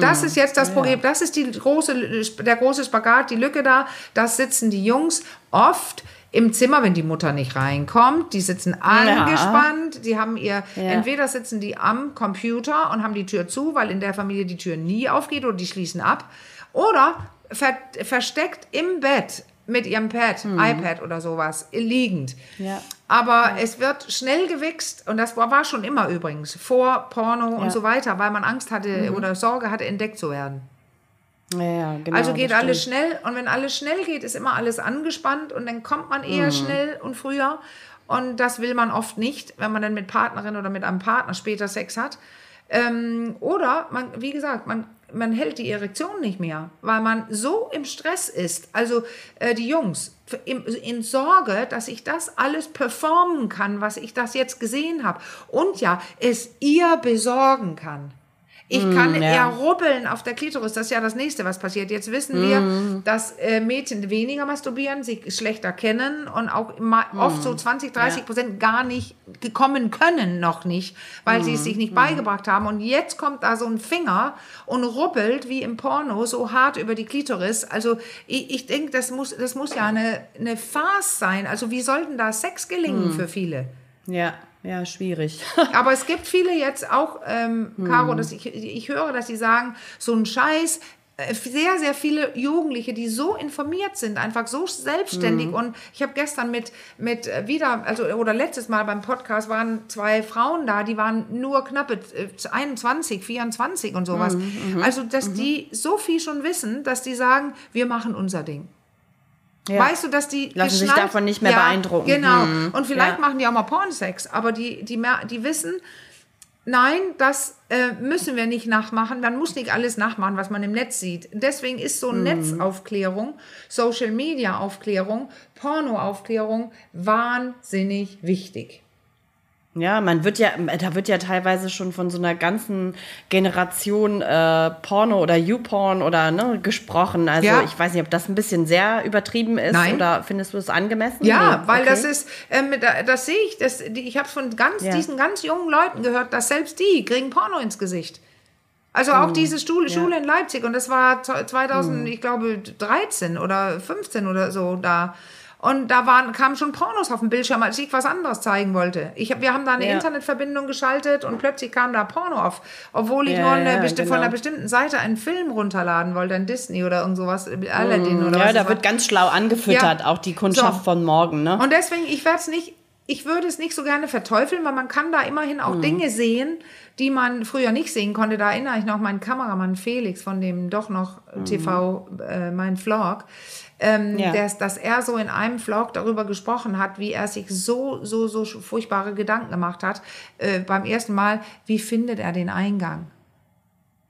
Das ist jetzt das Problem. Das ist die große, der große Spagat, die Lücke da. Das sitzen die Jungs oft im Zimmer, wenn die Mutter nicht reinkommt. Die sitzen angespannt. Die haben ihr, entweder sitzen die am Computer und haben die Tür zu, weil in der Familie die Tür nie aufgeht oder die schließen ab. Oder ver versteckt im Bett mit ihrem Pad, iPad oder sowas, liegend.
Ja.
Aber es wird schnell gewichst und das war, war schon immer übrigens, vor Porno und
Ja.
so weiter, weil man Angst hatte oder Sorge hatte, entdeckt zu werden.
Ja, ja, genau,
also geht alles
stimmt.
schnell und wenn alles schnell geht, ist immer alles angespannt und dann kommt man eher schnell und früher und das will man oft nicht, wenn man dann mit Partnerin oder mit einem Partner später Sex hat. Ähm, oder man, wie gesagt, man, man hält die Erektion nicht mehr, weil man so im Stress ist. Also äh, die Jungs im, in Sorge, dass ich das alles performen kann, was ich das jetzt gesehen habe. Und ja, es ihr besorgen kann. Ich kann
ja.
eher rubbeln auf der Klitoris. Das ist ja das nächste, was passiert. Jetzt wissen wir, dass äh, Mädchen weniger masturbieren, sie schlechter kennen und auch ma- oft so 20, 30 Prozent gar nicht gekommen können, noch nicht, weil sie es sich nicht beigebracht haben. Und jetzt kommt da so ein Finger und rubbelt wie im Porno so hart über die Klitoris. Also ich, ich denke, das muss, das muss ja eine, eine Farce sein. Also wie sollten da Sex gelingen für viele?
Ja, ja, schwierig. [LAUGHS]
Aber es gibt viele jetzt auch, ähm, Caro, dass ich, ich höre, dass sie sagen, so ein Scheiß, äh, sehr, sehr viele Jugendliche, die so informiert sind, einfach so selbstständig. Mhm. Und ich habe gestern mit, mit äh, wieder, also oder letztes Mal beim Podcast waren zwei Frauen da, die waren nur knappe 21, 24 und sowas. Mhm, mhm, also, dass mhm. die so viel schon wissen, dass die sagen, wir machen unser Ding. Ja. Weißt du, dass die
lassen sich davon nicht mehr ja, beeindrucken.
Genau. Mhm. Und vielleicht ja. machen die auch mal Pornsex, aber die, die, die wissen, nein, das äh, müssen wir nicht nachmachen. Man muss nicht alles nachmachen, was man im Netz sieht. Deswegen ist so mhm. Netzaufklärung, Social Media Aufklärung, Pornoaufklärung wahnsinnig wichtig.
Ja, man wird ja, da wird ja teilweise schon von so einer ganzen Generation äh, Porno oder YouPorn oder ne, gesprochen. Also ja. ich weiß nicht, ob das ein bisschen sehr übertrieben ist Nein. oder findest du es angemessen?
Ja, nee. weil okay. das ist, ähm, da, das sehe ich, das, ich habe von ganz ja. diesen ganz jungen Leuten gehört, dass selbst die kriegen Porno ins Gesicht. Also auch mhm. diese Schule, Schule ja. in Leipzig und das war 2000, mhm. ich glaube 13 oder 15 oder so da. Und da waren, kamen schon Pornos auf dem Bildschirm, als ich was anderes zeigen wollte. Ich wir haben da eine ja. Internetverbindung geschaltet und plötzlich kam da Porno auf, obwohl ich ja, nur eine, ja, genau. von einer bestimmten Seite einen Film runterladen wollte, ein Disney oder irgend sowas, Aladdin
mm,
oder
ja, was. Ja, da wird ganz schlau angefüttert, auch die Kundschaft so. von morgen. Ne?
Und deswegen, ich werde es nicht, ich würde es nicht so gerne verteufeln, weil man kann da immerhin auch mhm. Dinge sehen, die man früher nicht sehen konnte. Da erinnere ich noch meinen Kameramann Felix von dem doch noch mhm. TV, äh, mein Vlog ähm, ja. dass, dass er so in einem Vlog darüber gesprochen hat, wie er sich so, so, so furchtbare Gedanken gemacht hat äh, beim ersten Mal, wie findet er den Eingang?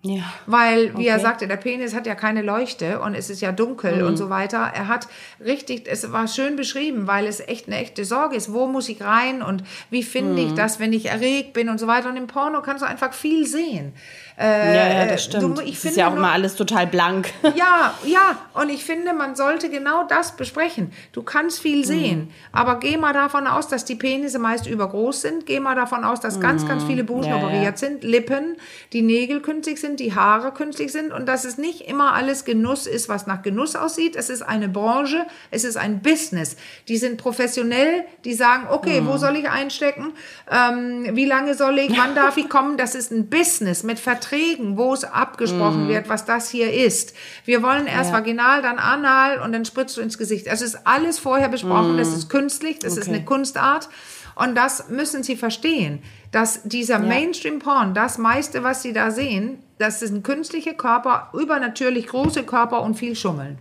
Ja. Weil, wie okay. er sagte, der Penis hat ja keine Leuchte und es ist ja dunkel mhm. und so weiter. Er hat richtig, es war schön beschrieben, weil es echt eine echte Sorge ist. Wo muss ich rein und wie finde mhm. ich das, wenn ich erregt bin und so weiter. Und im Porno kannst du einfach viel sehen.
Äh, ja, ja, das stimmt. Du, ich das ist ja auch immer alles total blank. [LAUGHS]
Ja, ja. Und ich finde, man sollte genau das besprechen. Du kannst viel mhm. sehen, mhm. aber geh mal davon aus, dass die Penisse meist übergroß sind. Geh mal davon aus, dass mhm. ganz, ganz viele Busen ja, operiert sind, Lippen, die Nägel künstlich sind, die Haare künstlich sind und dass es nicht immer alles Genuss ist, was nach Genuss aussieht. Es ist eine Branche, es ist ein Business. Die sind professionell, die sagen, okay, mhm. wo soll ich einstecken? Ähm, wie lange soll ich? Wann darf ich kommen? Das ist ein Business mit Verträgen Verträgen, wo es abgesprochen mm. wird, was das hier ist. Wir wollen erst ja. vaginal, dann anal und dann spritzt du ins Gesicht. Es ist alles vorher besprochen, mm. das ist künstlich, das okay. ist eine Kunstart. Und das müssen Sie verstehen, dass dieser ja. Mainstream-Porn, das meiste, was Sie da sehen, das sind künstliche Körper, übernatürlich große Körper und viel Schummeln.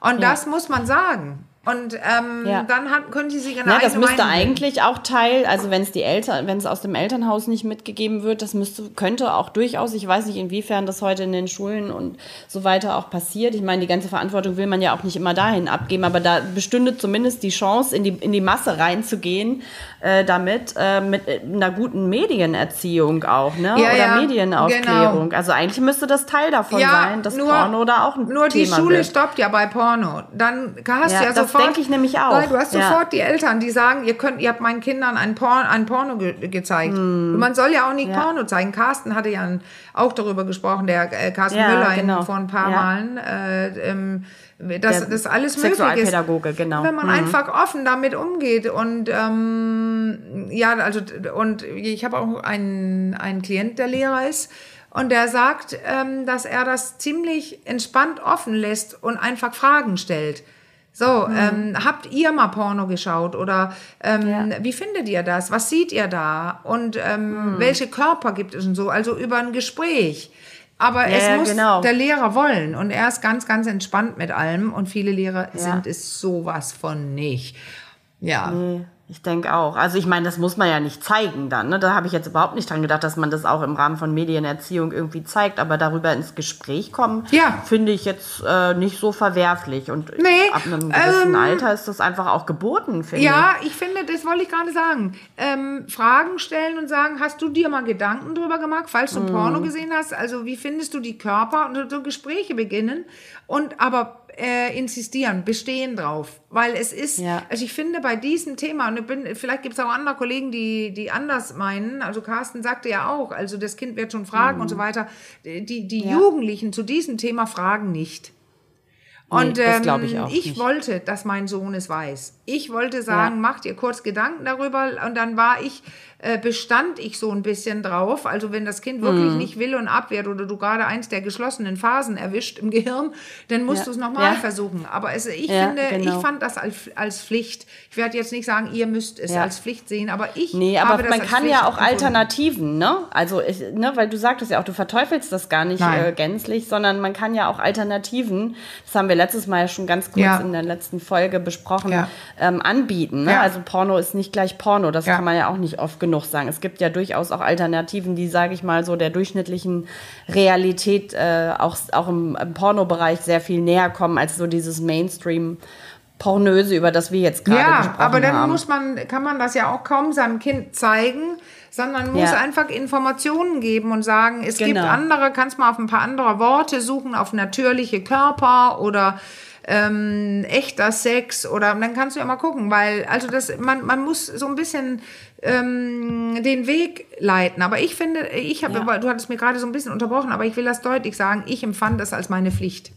Und ja. das muss man sagen. Und ähm, ja. dann hat, können sie sich
in ja, Das müsste eigentlich auch Teil, also wenn es die Eltern, wenn es aus dem Elternhaus nicht mitgegeben wird, das müsste, könnte auch durchaus, ich weiß nicht, inwiefern das heute in den Schulen und so weiter auch passiert. Ich meine, die ganze Verantwortung will man ja auch nicht immer dahin abgeben, aber da bestünde zumindest die Chance, in die, in die Masse reinzugehen, äh, damit, äh, mit einer guten Medienerziehung auch, ne? Ja, Oder ja, Medienaufklärung. Genau. Also eigentlich müsste das Teil davon sein, dass nur, Porno da auch ein
Nur Thema die Schule wird. stoppt ja bei Porno. Dann hast du ja so
sofort, denke ich nämlich auch. Weil
du hast ja. sofort die Eltern, die sagen, ihr könnt, ihr habt meinen Kindern ein, Porn, ein Porno ge gezeigt. Hm. Man soll ja auch nicht ja. Porno zeigen. Carsten hatte ja auch darüber gesprochen, der äh, Carsten ja, Müller genau. vor ein paar Malen. Äh, ähm, dass das alles möglich ist.
genau.
Wenn man mhm. einfach offen damit umgeht und ähm, ja, also und ich habe auch einen, einen Klient, der Lehrer ist und der sagt, ähm, dass er das ziemlich entspannt offen lässt und einfach Fragen stellt. So, mhm. ähm, habt ihr mal Porno geschaut oder ähm, ja. wie findet ihr das? Was seht ihr da? Und ähm, mhm. welche Körper gibt es und so? Also über ein Gespräch. Aber ja, es muss genau. der Lehrer wollen und er ist ganz, ganz entspannt mit allem und viele Lehrer ja. sind es sowas von nicht. Ja.
Nee. Ich denke auch. Also ich meine, das muss man ja nicht zeigen dann. Ne? Da habe ich jetzt überhaupt nicht dran gedacht, dass man das auch im Rahmen von Medienerziehung irgendwie zeigt. Aber darüber ins Gespräch kommen, ja. finde ich jetzt äh, nicht so verwerflich. Und nee, ab einem gewissen ähm, Alter ist das einfach auch geboten,
finde ja, ich. Ja, ich finde, das wollte ich gerade sagen. Ähm, Fragen stellen und sagen, hast du dir mal Gedanken drüber gemacht, falls du mm. Porno gesehen hast? Also wie findest du die Körper? Und so Gespräche beginnen. Und aber äh, insistieren, bestehen drauf. Weil es ist, ja. also ich finde bei diesem Thema, und bin, vielleicht gibt es auch andere Kollegen, die, die anders meinen, also Carsten sagte ja auch, also das Kind wird schon fragen mhm. und so weiter. Die, die ja. Jugendlichen zu diesem Thema fragen nicht. Und
Nee, das
ähm,
ich auch
ich
nicht.
wollte, dass mein Sohn es weiß. Ich wollte sagen,
Ja.
macht ihr kurz Gedanken darüber. Und dann war ich, äh, bestand ich so ein bisschen drauf. Also wenn das Kind wirklich nicht will und abwehrt oder du gerade eins der geschlossenen Phasen erwischt im [LAUGHS] Gehirn, dann musst
Ja.
du es nochmal
Ja.
versuchen. Aber es, ich finde,
genau.
ich fand das als, als Pflicht. Ich werde jetzt nicht sagen, ihr müsst es als Pflicht sehen, aber ich
Nee, aber man kann
Pflicht
ja auch. Alternativen, ne? Also, ich, ne, weil du sagtest ja auch, du verteufelst das gar nicht äh, gänzlich, sondern man kann ja auch Alternativen, das haben wir letztes Mal ja schon ganz kurz
Ja.
in der letzten Folge besprochen,
Ja.
ähm, anbieten. Ne?
Ja.
Also Porno ist nicht gleich Porno, das
Ja.
kann man ja auch nicht oft genug sagen. Es gibt ja durchaus auch Alternativen, die, sage ich mal, so der durchschnittlichen Realität äh, auch, auch im, im Pornobereich sehr viel näher kommen, als so dieses Mainstream. Pornöse, über das wir jetzt gerade
Ja,
gesprochen
aber dann
haben.
muss man, kann man das ja auch kaum seinem Kind zeigen, sondern muss
Ja.
einfach Informationen geben und sagen, es gibt
Genau.
andere, kannst mal auf ein paar andere Worte suchen, auf natürliche Körper oder ähm, echter Sex oder dann kannst du ja mal gucken, weil also das man man muss so ein bisschen ähm, den Weg leiten. Aber ich finde, ich habe,
Ja.
du hattest mir gerade so ein bisschen unterbrochen, aber ich will das deutlich sagen, ich empfand das als meine Pflicht.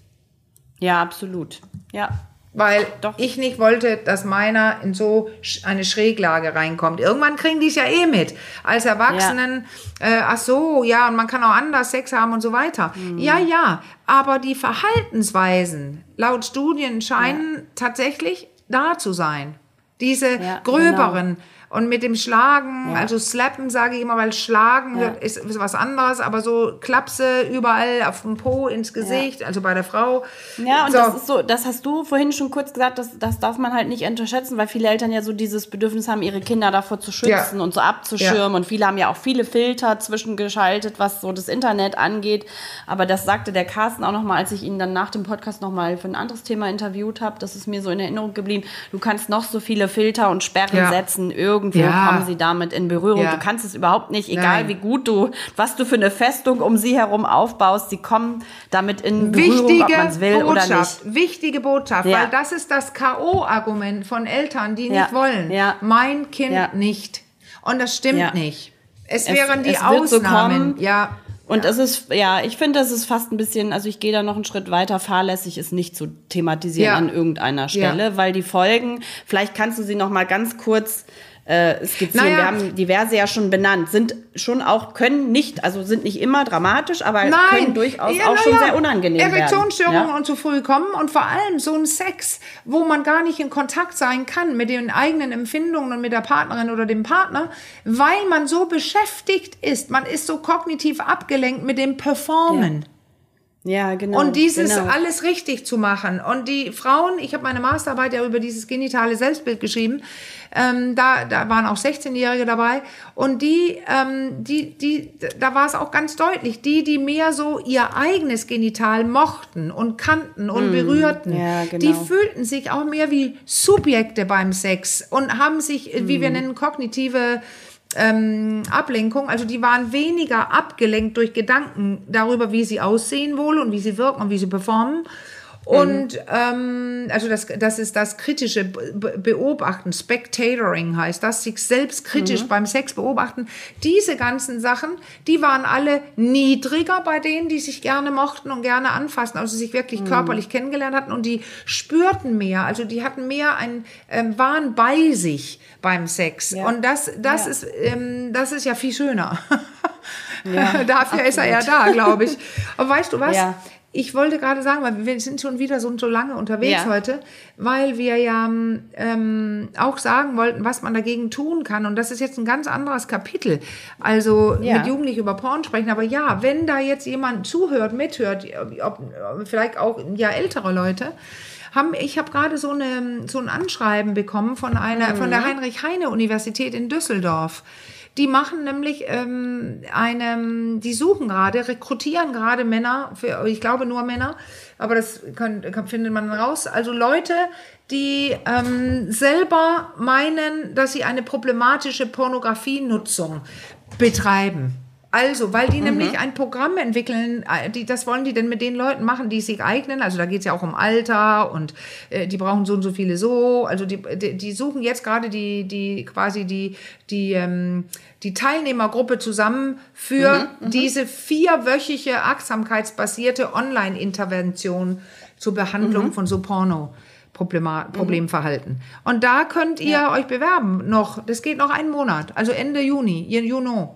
Ja, absolut. Ja.
Weil
Doch.
ich nicht wollte, dass meiner in so eine Schräglage reinkommt. Irgendwann kriegen die es ja eh mit. Als Erwachsenen, äh, ach so, ja, und man kann auch anders Sex haben und so weiter.
Mhm.
Ja, ja, aber die Verhaltensweisen laut Studien scheinen tatsächlich da zu sein. Diese
Ja,
gröberen. Und mit dem Schlagen,
Ja.
also slappen sage ich immer, weil schlagen
Ja.
ist, ist was anderes, aber so Klapse überall auf dem Po, ins Gesicht, also bei der Frau.
Ja, und
So.
das ist so, das hast du vorhin schon kurz gesagt, das, das darf man halt nicht unterschätzen, weil viele Eltern ja so dieses Bedürfnis haben, ihre Kinder davor zu schützen
Ja.
und so abzuschirmen.
Ja.
Und viele haben ja auch viele Filter zwischengeschaltet, was so das Internet angeht. Aber das sagte der Carsten auch nochmal, als ich ihn dann nach dem Podcast nochmal für ein anderes Thema interviewt habe. Das ist mir so in Erinnerung geblieben. Du kannst noch so viele Filter und Sperren
Ja.
setzen. Irgendwo
Ja.
kommen sie damit in Berührung.
Ja.
Du kannst es überhaupt nicht, egal
Nein.
wie gut du, was du für eine Festung um sie herum aufbaust, sie kommen damit in Berührung, ob man es will oder nicht.
Botschaft, wichtige Botschaft,
Ja.
weil das ist das K.O.-Argument von Eltern, die
Ja.
nicht wollen.
Ja.
Mein Kind
Ja.
nicht. Und das stimmt
Ja.
nicht. Es,
Es-
wären die
es so
Ausnahmen.
kommen.
ja.
Und es ist, ja, ich finde, es ist fast ein bisschen, also ich gehe da noch einen Schritt weiter, fahrlässig ist nicht zu thematisieren
Ja.
an irgendeiner Stelle, weil die Folgen, vielleicht kannst du sie noch mal ganz kurz äh, skizzieren.
Naja.
Wir haben diverse ja schon benannt, sind schon auch, können nicht, also sind nicht immer dramatisch, aber können durchaus
Ja,
auch schon
ja.
sehr unangenehm werden.
Erektionsstörungen
Ja?
und zu früh kommen und vor allem so ein Sex, wo man gar nicht in Kontakt sein kann mit den eigenen Empfindungen und mit der Partnerin oder dem Partner, weil man so beschäftigt ist. Man ist so kognitiv abgelenkt mit dem Performen.
Ja, genau.
Und dieses
genau.
alles richtig zu machen. Und die Frauen, ich habe meine Masterarbeit ja über dieses genitale Selbstbild geschrieben, ähm, da, da waren auch 16-Jährige dabei. Und die, ähm, die, die, da war es auch ganz deutlich, die, die mehr so ihr eigenes Genital mochten und kannten und berührten,
Mm, ja, genau.
die fühlten sich auch mehr wie Subjekte beim Sex und haben sich, wie
Mm.
wir nennen, kognitive ähm, Ablenkung. Also die waren weniger abgelenkt durch Gedanken darüber, wie sie aussehen wohl und wie sie wirken und wie sie performen. Und ähm, also das, das ist das kritische Be Beobachten, Spectatoring heißt das, sich selbst kritisch beim Sex beobachten. Diese ganzen Sachen, die waren alle niedriger bei denen, die sich gerne mochten und gerne anfassen, also sich wirklich körperlich kennengelernt hatten und die spürten mehr, also die hatten mehr ein, ähm, waren bei sich beim Sex.
Ja.
Und das, das
Ja.
ist, ähm, das ist ja viel schöner.
Ja, [LAUGHS]
Dafür ist er ja da, glaube ich. [LAUGHS] Aber weißt du was?
Ja.
Ich wollte gerade sagen, weil wir sind schon wieder so, so lange unterwegs
Ja.
heute, weil wir ja ähm, auch sagen wollten, was man dagegen tun kann. Und das ist jetzt ein ganz anderes Kapitel. Also
Ja.
mit Jugendlichen über Porn sprechen. Aber ja, wenn da jetzt jemand zuhört, mithört, ob, vielleicht auch ja ältere Leute, haben, ich habe gerade so, eine, so ein Anschreiben bekommen von einer von
Mhm.
der Heinrich-Heine-Universität in Düsseldorf. Die machen nämlich ähm, eine, die suchen gerade, rekrutieren gerade Männer, für, ich glaube nur Männer, aber das kann, kann, findet man raus. Also Leute, die ähm, selber meinen, dass sie eine problematische Pornografienutzung betreiben. Also, weil die nämlich ein Programm entwickeln, äh, die, das wollen die denn mit den Leuten machen, die sich eignen. Also da geht es ja auch um Alter und äh, die brauchen so und so viele so. Also die, die, die suchen jetzt gerade die, die quasi die, die, ähm, die Teilnehmergruppe zusammen für diese vierwöchige achtsamkeitsbasierte Online-Intervention zur Behandlung von so Porno. Problema Problemverhalten. Und da könnt ihr euch bewerben noch. Das geht noch einen Monat, also Ende Juni, Juni.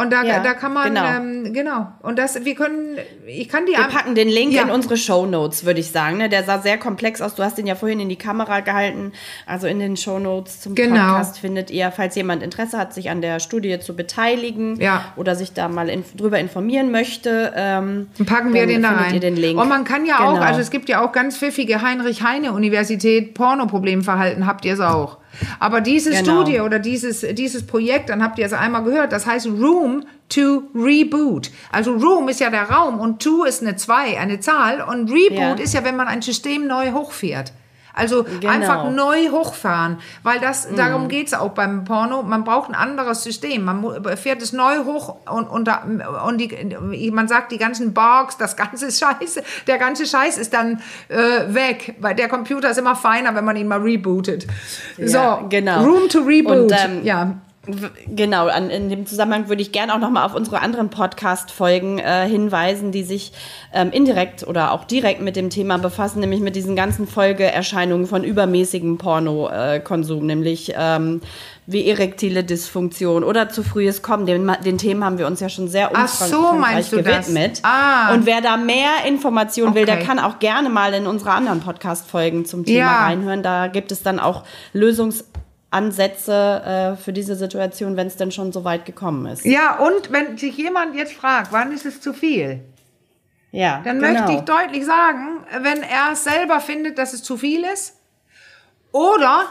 Und da,
Ja,
da kann man,
genau.
ähm, genau. Und das, wir können, ich kann die
Wir packen den Link
Ja.
in unsere Show Notes, würde ich sagen. Ne? Der sah sehr komplex aus. Du hast den ja vorhin in die Kamera gehalten. Also in den Show Notes zum
Genau.
Podcast findet ihr, falls jemand Interesse hat, sich an der Studie zu beteiligen
Ja.
oder sich da mal in, drüber informieren möchte. Ähm,
packen wir den da rein.
Den Link.
Und man kann ja auch,
Genau.
also es gibt ja auch ganz pfiffige Heinrich-Heine-Universität, Pornoproblemverhalten, habt ihr es auch. Aber diese
Genau.
Studie oder dieses, dieses Projekt, dann habt ihr es einmal gehört, das heißt Room to Reboot. Also Room ist ja der Raum und to ist eine 2, eine Zahl und Reboot
Ja.
ist ja, wenn man ein System neu hochfährt. Also
Genau. Mhm.
einfach neu hochfahren, weil das darum geht's auch beim Porno. Man braucht ein anderes System. Man fährt es neu hoch und, und, und die, man sagt, die ganzen Bugs, das ganze [LAUGHS] Scheiße, der ganze Scheiß ist dann äh, weg, weil der Computer ist immer feiner, wenn man ihn mal rebootet.
Ja,
so,
genau.
Room to Reboot.
Und, ähm,
ja.
Genau, an, in dem Zusammenhang würde ich gerne auch nochmal auf unsere anderen Podcast-Folgen äh, hinweisen, die sich ähm, indirekt oder auch direkt mit dem Thema befassen, nämlich mit diesen ganzen Folgeerscheinungen von übermäßigem Pornokonsum, nämlich ähm, wie erektile Dysfunktion oder zu frühes Kommen. Den, den Themen haben wir uns ja schon sehr
Ach so,
umfangreich
meinst
gewidmet.
Ah.
Und wer da mehr Informationen will, der
Okay.
kann auch gerne mal in unsere anderen Podcast-Folgen zum Thema
Ja.
reinhören. Da gibt es dann auch Lösungsansätze äh, für diese Situation, wenn es denn schon so weit gekommen ist.
ja, und wenn sich jemand jetzt fragt, wann ist es zu viel?
Ja,
Dann
genau.
möchte ich deutlich sagen, wenn er selber findet, dass es zu viel ist, oder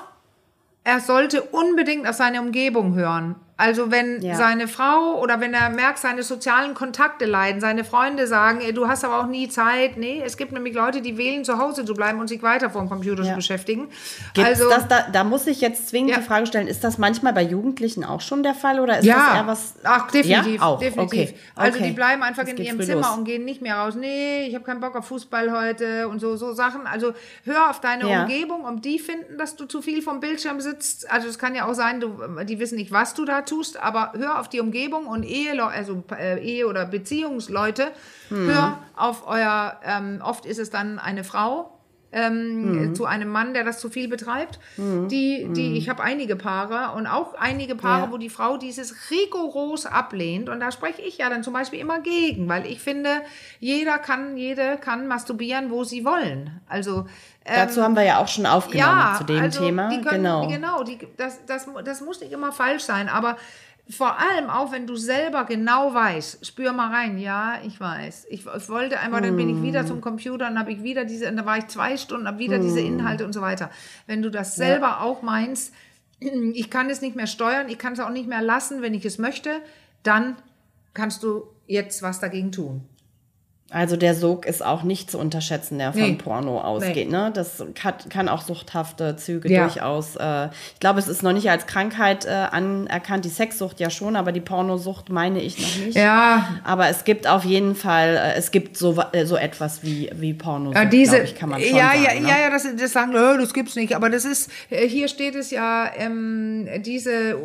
er sollte unbedingt auf seine Umgebung hören. Also wenn
Ja.
seine Frau oder wenn er merkt, seine sozialen Kontakte leiden, seine Freunde sagen, du hast aber auch nie Zeit. Nee, es gibt nämlich Leute, die wählen, zu Hause zu bleiben und sich weiter vor dem Computer zu
Ja.
beschäftigen.
Gibt's
also
das da, da muss ich jetzt zwingend
Ja.
die Frage stellen, ist das manchmal bei Jugendlichen auch schon der Fall oder ist das
ja,
eher was?
ach definitiv,
Ja? Auch,
definitiv.
okay.
Also
okay.
die bleiben einfach
Das
in ihrem Zimmer
los.
und gehen nicht mehr raus. Nee, ich habe keinen Bock auf Fußball heute und so so Sachen. Also hör auf deine. Umgebung, um die finden, dass du zu viel vom Bildschirm sitzt. Also es kann ja auch sein, du, die wissen nicht, was du da tust, aber hör auf die Umgebung und Ehe, also äh, Ehe oder Beziehungsleute,
Hm.
hör auf euer. Ähm, oft ist es dann eine Frau ähm, zu einem Mann, der das zu viel betreibt. Die, die, ich habe einige Paare und auch einige Paare,
Ja.
wo die Frau dieses rigoros ablehnt. Und da spreche ich ja dann zum Beispiel immer gegen, weil ich finde, jeder kann, jede kann masturbieren, wo sie wollen. Also
Dazu haben wir ja auch schon aufgenommen zu dem
also
Thema.
Können,
genau.
genau die, das, das, das muss nicht immer falsch sein, aber vor allem auch, wenn du selber genau weißt, spür mal rein, ja, ich weiß. Ich, ich wollte einmal, dann bin ich wieder
Hm.
zum Computer, dann habe ich wieder diese, dann war ich zwei Stunden, habe wieder diese Inhalte und so weiter. Wenn du das selber auch meinst, [CLEARS THROAT] ich kann es nicht mehr steuern, ich kann es auch nicht mehr lassen, wenn ich es möchte, dann kannst du jetzt was dagegen tun.
Also der Sog ist auch nicht zu unterschätzen, der vom
Nee.
Porno ausgeht. Ne? Das hat, kann auch suchthafte Züge
Ja.
durchaus. Äh, ich glaube, es ist noch nicht als Krankheit äh, anerkannt. Die Sexsucht ja schon, aber die Pornosucht meine ich noch nicht.
Ja,
Aber es gibt auf jeden Fall, äh, es gibt so, äh, so etwas wie, wie Pornosucht,
Ja, diese,
ich, kann man schon
ja,
sagen.
ja,
ne?
ja, ja, das, das sagen, äh, das gibt's nicht. Aber das ist, äh, hier steht es ja, ähm, diese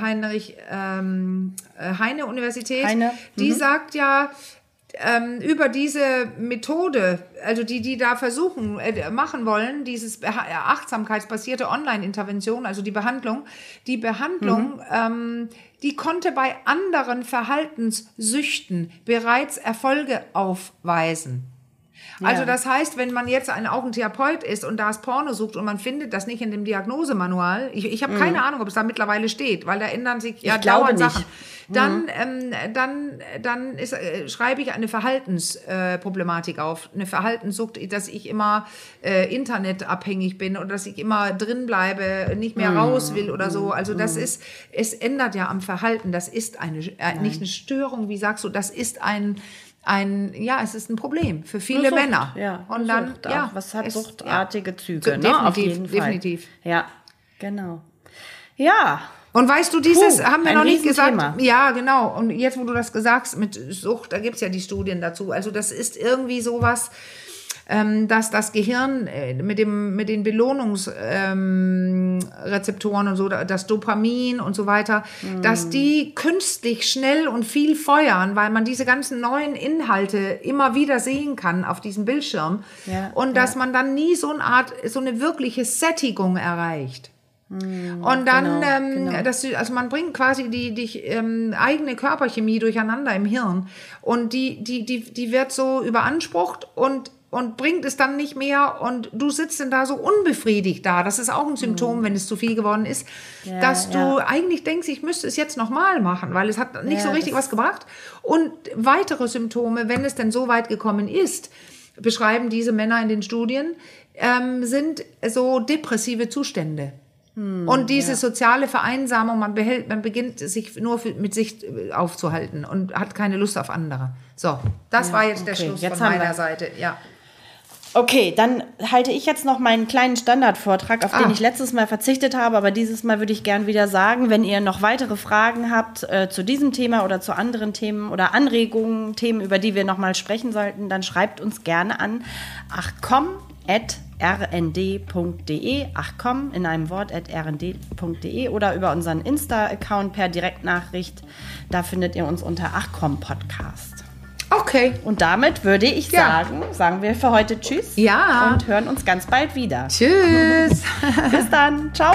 Heinrich ähm, äh, Heine Universität,
Heine,
die
mhm.
sagt ja ähm, über diese Methode, also die, die da versuchen, äh, machen wollen, dieses äh, achtsamkeitsbasierte Online-Intervention, also die Behandlung, die Behandlung,
Mhm.
ähm, die konnte bei anderen Verhaltenssüchten bereits Erfolge aufweisen. Also das heißt, wenn man jetzt ein, auch ein Therapeut ist und da es Porno sucht und man findet das nicht in dem Diagnosemanual, ich, ich habe keine Ahnung, ob es da mittlerweile steht, weil da ändern sich ja
Mhm. Ich
dauernd
nicht.
Sachen. Dann, ähm, dann, dann ist, äh, schreibe ich eine Verhaltensproblematik äh, auf, eine Verhaltenssucht, dass ich immer äh, internetabhängig bin oder dass ich immer drin bleibe, nicht
Mhm.
mehr raus will oder so. Also das ist, es ändert ja am Verhalten. Das ist eine, äh, nicht eine Störung, wie sagst du, das ist ein ein, ja, es ist ein Problem für viele
Sucht,
Männer.
Ja,
und dann,
Sucht auch.
ja,
was hat
es-
suchtartige
ja.
Züge,
So,
ne?
definitiv,
Auf jeden Fall.
definitiv.
Ja, genau. Ja,
Und weißt du, dieses
Puh,
haben wir noch nicht gesagt. Ja, genau. Und jetzt, wo du das gesagt hast mit Sucht, da gibt's ja die Studien dazu. Also das ist irgendwie sowas, ähm, dass das Gehirn äh, mit, dem, mit den Belohnungsrezeptoren ähm, und so, das Dopamin und so weiter, mm. dass die künstlich schnell und viel feuern, weil man diese ganzen neuen Inhalte immer wieder sehen kann auf diesem Bildschirm ja, und dass ja. man dann nie so eine Art, so eine wirkliche Sättigung erreicht. Mm, und dann, genau, ähm, genau. Das, also man bringt quasi die, die ähm, eigene Körperchemie durcheinander im Hirn und die, die, die, die wird so überansprucht und und bringt es dann nicht mehr und du sitzt dann da so unbefriedigt da. Das ist auch ein Symptom, mhm. wenn es zu viel geworden ist, ja, dass du ja. eigentlich denkst, ich müsste es jetzt nochmal machen, weil es hat nicht ja, so richtig was gebracht. Und weitere Symptome, wenn es denn so weit gekommen ist, beschreiben diese Männer in den Studien, ähm, sind so depressive Zustände. Hm, und diese ja. soziale Vereinsamung, man, behält, man beginnt sich nur für, mit sich äh, aufzuhalten und hat keine Lust auf andere. So, das ja, war jetzt okay. der Schluss jetzt von meiner wir. Seite. Ja.
Okay, dann halte ich jetzt noch meinen kleinen Standardvortrag, auf ah. den ich letztes Mal verzichtet habe, aber dieses Mal würde ich gern wieder sagen, wenn ihr noch weitere Fragen habt äh, zu diesem Thema oder zu anderen Themen oder Anregungen, Themen, über die wir nochmal sprechen sollten, dann schreibt uns gerne an ach komm at rnd.de, ach komm, in einem Wort at rnd.de oder über unseren Insta-Account per Direktnachricht. Da findet ihr uns unter ach komm Podcast.
Okay.
Und damit würde ich ja. sagen, sagen wir für heute Tschüss.
Ja.
Und hören uns ganz bald wieder.
Tschüss. [LAUGHS]
Bis dann. Ciao.